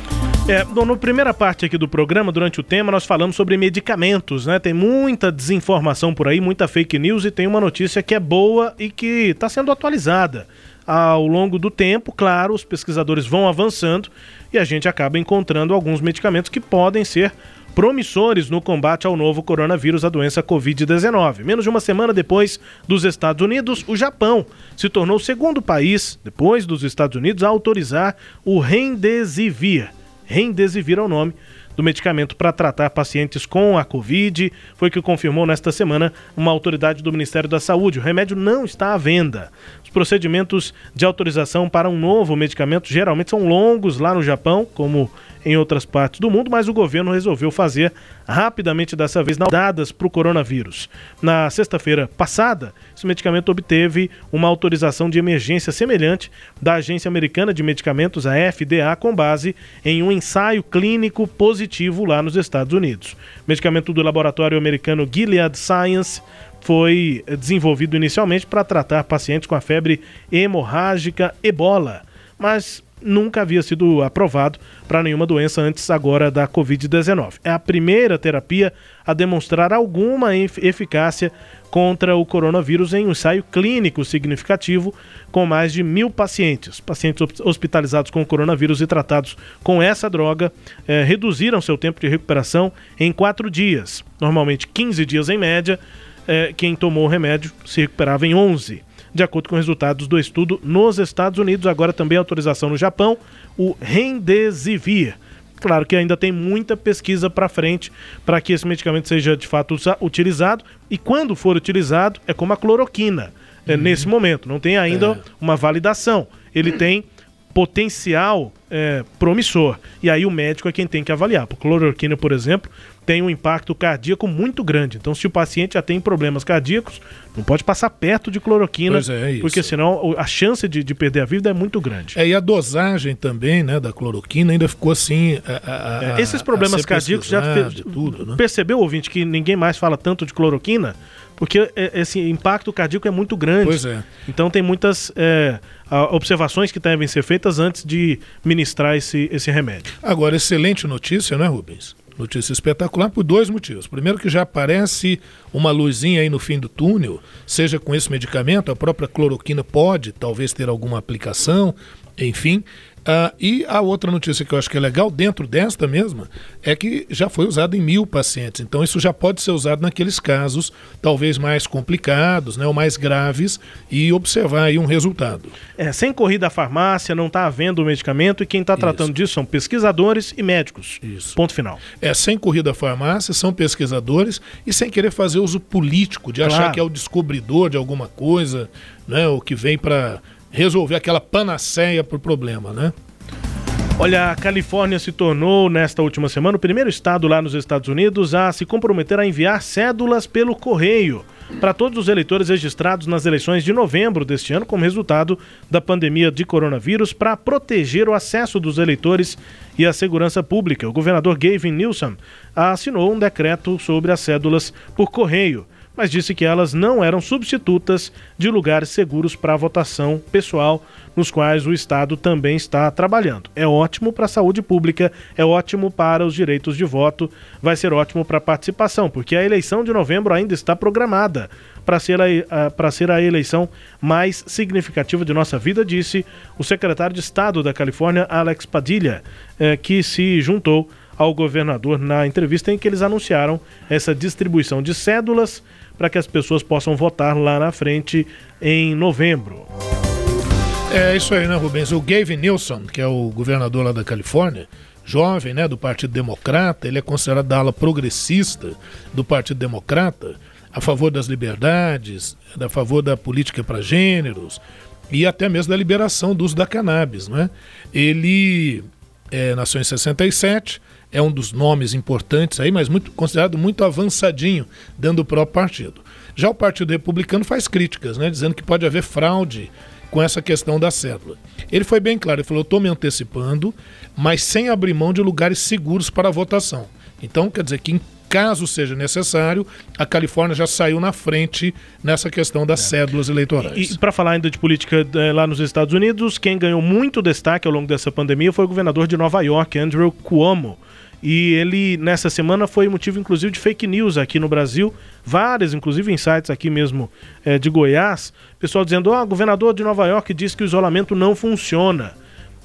É, na primeira parte aqui do programa, durante o tema, nós falamos sobre medicamentos, né? Tem muita desinformação por aí, muita fake news e tem uma notícia que é boa e que está sendo atualizada ao longo do tempo. Claro, os pesquisadores vão avançando e a gente acaba encontrando alguns medicamentos que podem ser promissores no combate ao novo coronavírus, a doença Covid-19. Menos de uma semana depois dos Estados Unidos, o Japão se tornou o segundo país, depois dos Estados Unidos, a autorizar o Remdesivir. Remdesivir é o nome do medicamento para tratar pacientes com a Covid. Foi que confirmou nesta semana uma autoridade do Ministério da Saúde. O remédio não está à venda. Os procedimentos de autorização para um novo medicamento geralmente são longos lá no Japão, como em outras partes do mundo, mas o governo resolveu fazer rapidamente dessa vez dadas para o coronavírus. Na sexta-feira passada, esse medicamento obteve uma autorização de emergência semelhante da Agência Americana de Medicamentos, a FDA, com base em um ensaio clínico positivo lá nos Estados Unidos. O medicamento do laboratório americano Gilead Science foi desenvolvido inicialmente para tratar pacientes com a febre hemorrágica ebola, mas nunca havia sido aprovado para nenhuma doença antes agora da Covid-19. É a primeira terapia a demonstrar alguma eficácia contra o coronavírus em um ensaio clínico significativo com mais de mil pacientes. Pacientes hospitalizados com coronavírus e tratados com essa droga eh, reduziram seu tempo de recuperação em quatro dias, normalmente 15 dias em média. Eh, quem tomou o remédio se recuperava em 11 de acordo com resultados do estudo nos Estados Unidos, agora também autorização no Japão, o Remdesivir. Claro que ainda tem muita pesquisa para frente para que esse medicamento seja de fato utilizado e quando for utilizado é como a cloroquina. É, uhum. nesse momento, não tem ainda é. uma validação. Ele tem potencial é, promissor. E aí o médico é quem tem que avaliar. A cloroquina, por exemplo, tem um impacto cardíaco muito grande. Então, se o paciente já tem problemas cardíacos, não pode passar perto de cloroquina, é, é porque senão a chance de, de, perder a vida é muito grande. É, e a dosagem também né, da cloroquina ainda ficou assim. A, a, é, esses problemas cardíacos já tudo, né? percebeu, ouvinte, que ninguém mais fala tanto de cloroquina? Porque é, esse impacto cardíaco é muito grande. Pois é. Então tem muitas é, observações que devem ser feitas antes de ministrar esse, esse remédio. Agora, excelente notícia, né, Rubens? Notícia espetacular por dois motivos. Primeiro que já aparece uma luzinha aí no fim do túnel, seja com esse medicamento, a própria cloroquina pode talvez ter alguma aplicação, enfim. Uh, e a outra notícia que eu acho que é legal, dentro desta mesma, é que já foi usado em mil pacientes. Então, isso já pode ser usado naqueles casos, talvez mais complicados, né, ou mais graves, e observar aí um resultado. É, sem corrida à farmácia, não está havendo o medicamento, e quem está tratando disso são pesquisadores e médicos. Isso. Ponto final. É, sem corrida à farmácia, são pesquisadores e sem querer fazer uso político, de claro. achar que é o descobridor de alguma coisa, né, o que vem para resolver aquela panaceia para o problema, né? Olha, a Califórnia se tornou, nesta última semana, o primeiro estado lá nos Estados Unidos a se comprometer a enviar cédulas pelo correio para todos os eleitores registrados nas eleições de novembro deste ano, como resultado da pandemia de coronavírus, para proteger o acesso dos eleitores e a segurança pública. O governador Gavin Newsom assinou um decreto sobre as cédulas por correio mas disse que elas não eram substitutas de lugares seguros para votação pessoal, nos quais o Estado também está trabalhando. É ótimo para a saúde pública, é ótimo para os direitos de voto, vai ser ótimo para a participação, porque a eleição de novembro ainda está programada para ser, a, ser a eleição mais significativa de nossa vida, disse o secretário de Estado da Califórnia, Alex Padilha, eh, que se juntou ao governador na entrevista em que eles anunciaram essa distribuição de cédulas para que as pessoas possam votar lá na frente em novembro. É isso aí, né, Rubens? O Gavin Newsom, que é o governador lá da Califórnia, jovem, né, do Partido Democrata, ele é considerado da ala progressista do Partido Democrata, a favor das liberdades, a favor da política para gêneros e até mesmo da liberação do uso da cannabis, né? Ele é, nasceu em 67, é um dos nomes importantes aí, mas muito considerado muito avançadinho dentro do próprio partido. Já o Partido Republicano faz críticas, né, dizendo que pode haver fraude com essa questão da cédula. Ele foi bem claro, ele falou: estou me antecipando, mas sem abrir mão de lugares seguros para a votação. Então, quer dizer que em caso seja necessário, a Califórnia já saiu na frente nessa questão das é. cédulas eleitorais. E, e para falar ainda de política é, lá nos Estados Unidos, quem ganhou muito destaque ao longo dessa pandemia foi o governador de Nova York, Andrew Cuomo. E ele, nessa semana, foi motivo, inclusive, de fake news aqui no Brasil. Várias, inclusive, em sites aqui mesmo é, de Goiás. Pessoal dizendo: Ó, oh, o governador de Nova York disse que o isolamento não funciona.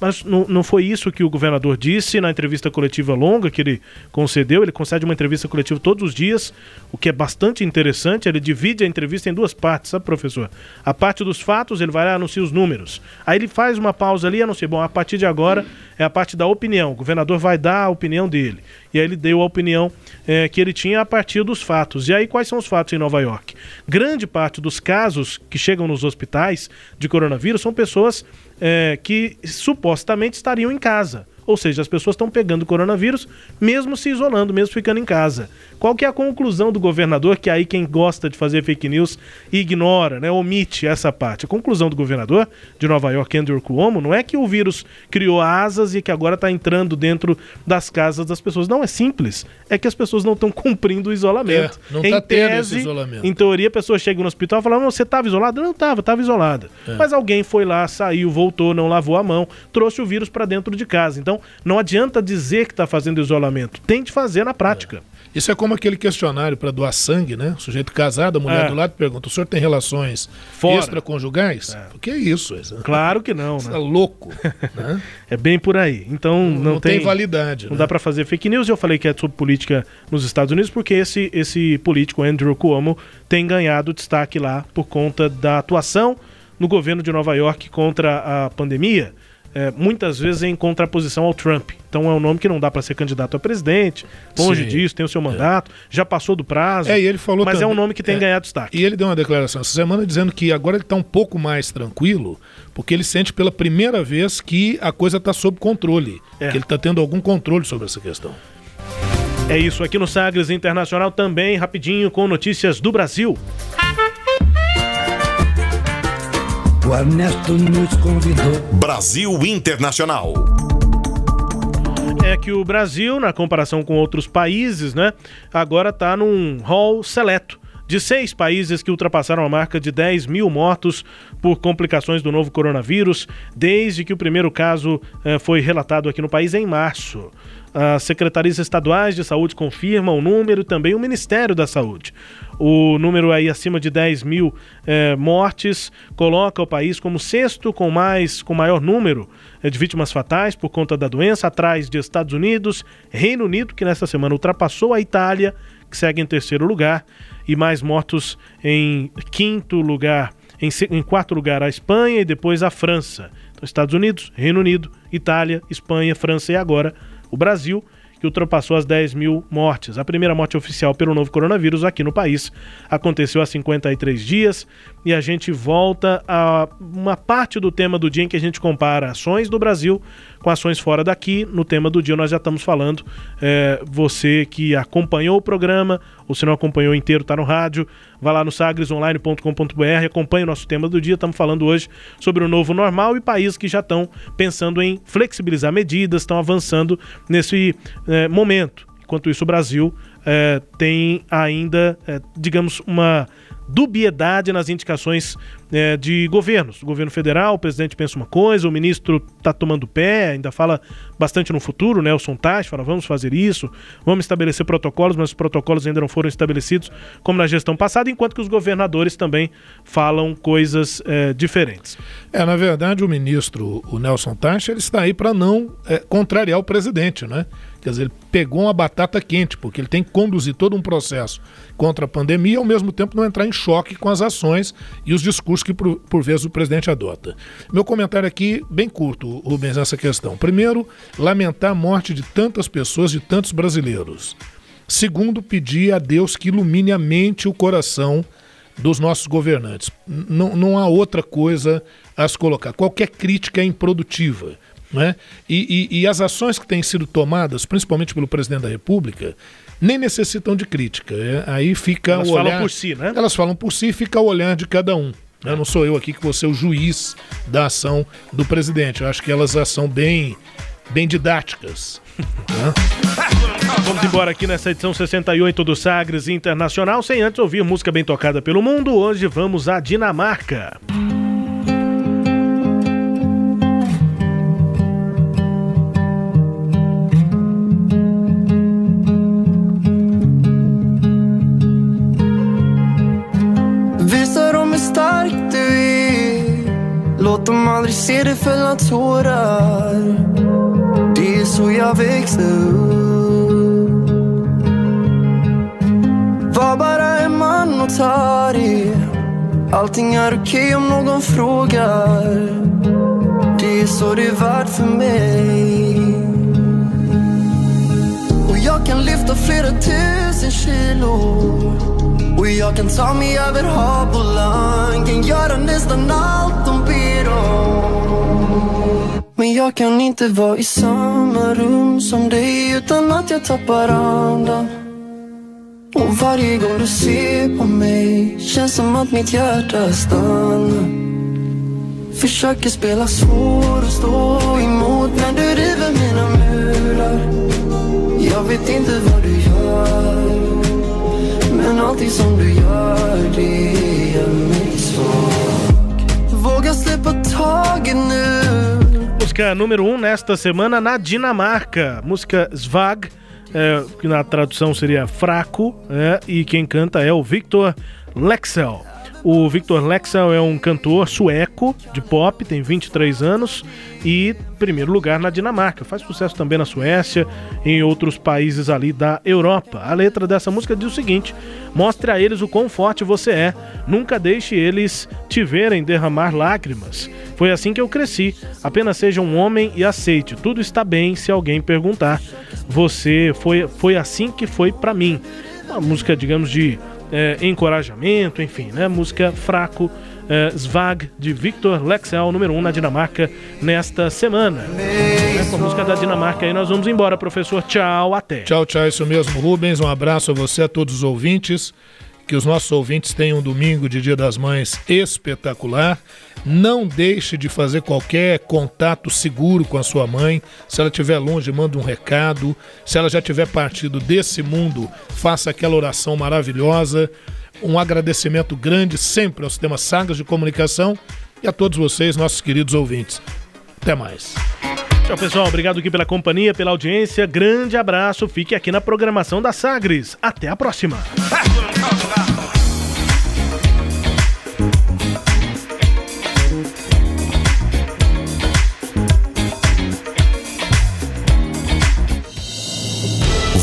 Mas não, não foi isso que o governador disse na entrevista coletiva longa que ele concedeu. Ele concede uma entrevista coletiva todos os dias, o que é bastante interessante. Ele divide a entrevista em duas partes, sabe, professor? A parte dos fatos, ele vai lá anunciar os números. Aí ele faz uma pausa ali e anuncia: bom, a partir de agora é a parte da opinião. O governador vai dar a opinião dele. E aí ele deu a opinião é, que ele tinha a partir dos fatos. E aí, quais são os fatos em Nova York? Grande parte dos casos que chegam nos hospitais de coronavírus são pessoas é, que supostamente estariam em casa. Ou seja, as pessoas estão pegando coronavírus, mesmo se isolando, mesmo ficando em casa. Qual que é a conclusão do governador, que aí quem gosta de fazer fake news ignora, né, omite essa parte? A conclusão do governador de Nova York, Andrew Cuomo, não é que o vírus criou asas e que agora está entrando dentro das casas das pessoas. Não, é simples. É que as pessoas não estão cumprindo o isolamento. É, não está tendo esse isolamento. Em teoria, a pessoa chega no hospital e fala, não, você estava isolada? Não estava, estava isolada. É. Mas alguém foi lá, saiu, voltou, não lavou a mão, trouxe o vírus para dentro de casa. Então, não adianta dizer que está fazendo isolamento. Tem de fazer na prática. É. Isso é como aquele questionário para doar sangue, né? O sujeito casado, a mulher é. do lado pergunta: o senhor tem relações Fora. extraconjugais? É. O que é isso? Claro que não, né? é louco. né? É bem por aí. Então não, não, não tem, tem, validade. Não né? dá para fazer fake news. Eu falei que é sobre política nos Estados Unidos porque esse, esse político, Andrew Cuomo, tem ganhado destaque lá por conta da atuação no governo de Nova York contra a pandemia é, muitas vezes em contraposição ao Trump. Então é um nome que não dá para ser candidato a presidente, longe Sim. disso, tem o seu mandato, é. já passou do prazo. É, e ele falou mas também, é um nome que tem é, ganhado destaque. E ele deu uma declaração essa semana dizendo que agora ele está um pouco mais tranquilo, porque ele sente pela primeira vez que a coisa está sob controle, é. que ele está tendo algum controle sobre essa questão. É isso aqui no Sagres Internacional também, rapidinho com notícias do Brasil. O Ernesto nos convidou. Brasil Internacional. É que o Brasil, na comparação com outros países, né, agora está num hall seleto de seis países que ultrapassaram a marca de 10 mil mortos por complicações do novo coronavírus, desde que o primeiro caso eh, foi relatado aqui no país em março. As secretarias estaduais de saúde confirmam o número também o Ministério da Saúde. O número aí acima de 10 mil eh, mortes coloca o país como sexto com mais com maior número eh, de vítimas fatais por conta da doença, atrás de Estados Unidos, Reino Unido, que nesta semana ultrapassou a Itália, que segue em terceiro lugar, e mais mortos em quinto lugar, em, em quarto lugar a Espanha e depois a França. Então, Estados Unidos, Reino Unido, Itália, Espanha, França e agora o Brasil, que ultrapassou as 10 mil mortes. A primeira morte oficial pelo novo coronavírus aqui no país aconteceu há 53 dias e a gente volta a uma parte do tema do dia em que a gente compara ações do Brasil com ações fora daqui. No tema do dia nós já estamos falando. É, você que acompanhou o programa, ou se não acompanhou inteiro, está no rádio, vá lá no sagresonline.com.br, acompanhe o nosso tema do dia. Estamos falando hoje sobre o novo normal e países que já estão pensando em flexibilizar medidas, estão avançando nesse é, momento. Enquanto isso, o Brasil é, tem ainda, é, digamos, uma dubiedade nas indicações é, de governos. O governo federal, o presidente pensa uma coisa, o ministro está tomando pé, ainda fala bastante no futuro? O Sontage fala, vamos fazer isso, vamos estabelecer protocolos, mas os protocolos ainda não foram estabelecidos como na gestão passada, enquanto que os governadores também falam coisas é, diferentes. É, na verdade, o ministro, o Nelson Tacha, ele está aí para não é, contrariar o presidente, né? Quer dizer, ele pegou uma batata quente, porque ele tem que conduzir todo um processo contra a pandemia e, ao mesmo tempo, não entrar em choque com as ações e os discursos que, por, por vezes, o presidente adota. Meu comentário aqui, bem curto, Rubens, nessa questão. Primeiro, lamentar a morte de tantas pessoas, de tantos brasileiros. Segundo, pedir a Deus que ilumine a mente e o coração dos nossos governantes. N não há outra coisa a se colocar. Qualquer crítica é improdutiva. Né? E, e, e, as ações que têm sido tomadas, principalmente pelo presidente da República, nem necessitam de crítica. É, aí fica Elas o olhar, falam por si, né? Elas falam por si e fica o olhar de cada um. Né? Não sou eu aqui que vou ser o juiz da ação do presidente. Eu acho que elas são bem, bem didáticas. né? Vamos embora aqui nessa edição 68 do Sagres Internacional, sem antes ouvir música bem tocada pelo mundo. Hoje vamos à Dinamarca. Visa Låt dem aldrig se dig fälla tårar. Det är så jag växte upp. Var bara en man och ta det Allting är okej om någon frågar. Det är så det är värt för mig. Och jag kan lyfta flera tusen kilo och jag kan ta mig över hav och land Kan göra nästan allt de ber om Men jag kan inte vara i samma rum som dig utan att jag tappar andan. Och varje gång du ser på mig känns som att mitt hjärta stannar. Försöker spela svår och stå emot men du river mina murar. Jag vet inte vad du gör. Men allting som du gör det gör mig svag Våga släppa taget nu Música número 1 um nesta semana na Dinamarca. Música Svag, é, que na tradução seria fraco, é, e quem canta é o Victor Lexel. O Victor Lexel é um cantor sueco de pop, tem 23 anos e primeiro lugar na Dinamarca. Faz sucesso também na Suécia e em outros países ali da Europa. A letra dessa música diz o seguinte: Mostre a eles o quão forte você é, nunca deixe eles te verem derramar lágrimas. Foi assim que eu cresci. Apenas seja um homem e aceite. Tudo está bem se alguém perguntar. Você foi, foi assim que foi para mim. Uma música, digamos, de é, encorajamento, enfim, né? Música fraco, é, Svag, de Victor Lexel, número 1 um na Dinamarca, nesta semana. É, com música da Dinamarca aí nós vamos embora, professor. Tchau, até. Tchau, tchau, isso mesmo, Rubens. Um abraço a você, a todos os ouvintes. Que os nossos ouvintes tenham um domingo de Dia das Mães espetacular. Não deixe de fazer qualquer contato seguro com a sua mãe. Se ela estiver longe, manda um recado. Se ela já tiver partido desse mundo, faça aquela oração maravilhosa. Um agradecimento grande sempre ao sistema Sagas de Comunicação e a todos vocês, nossos queridos ouvintes. Até mais. Tchau, pessoal. Obrigado aqui pela companhia, pela audiência. Grande abraço. Fique aqui na programação da Sagres. Até a próxima.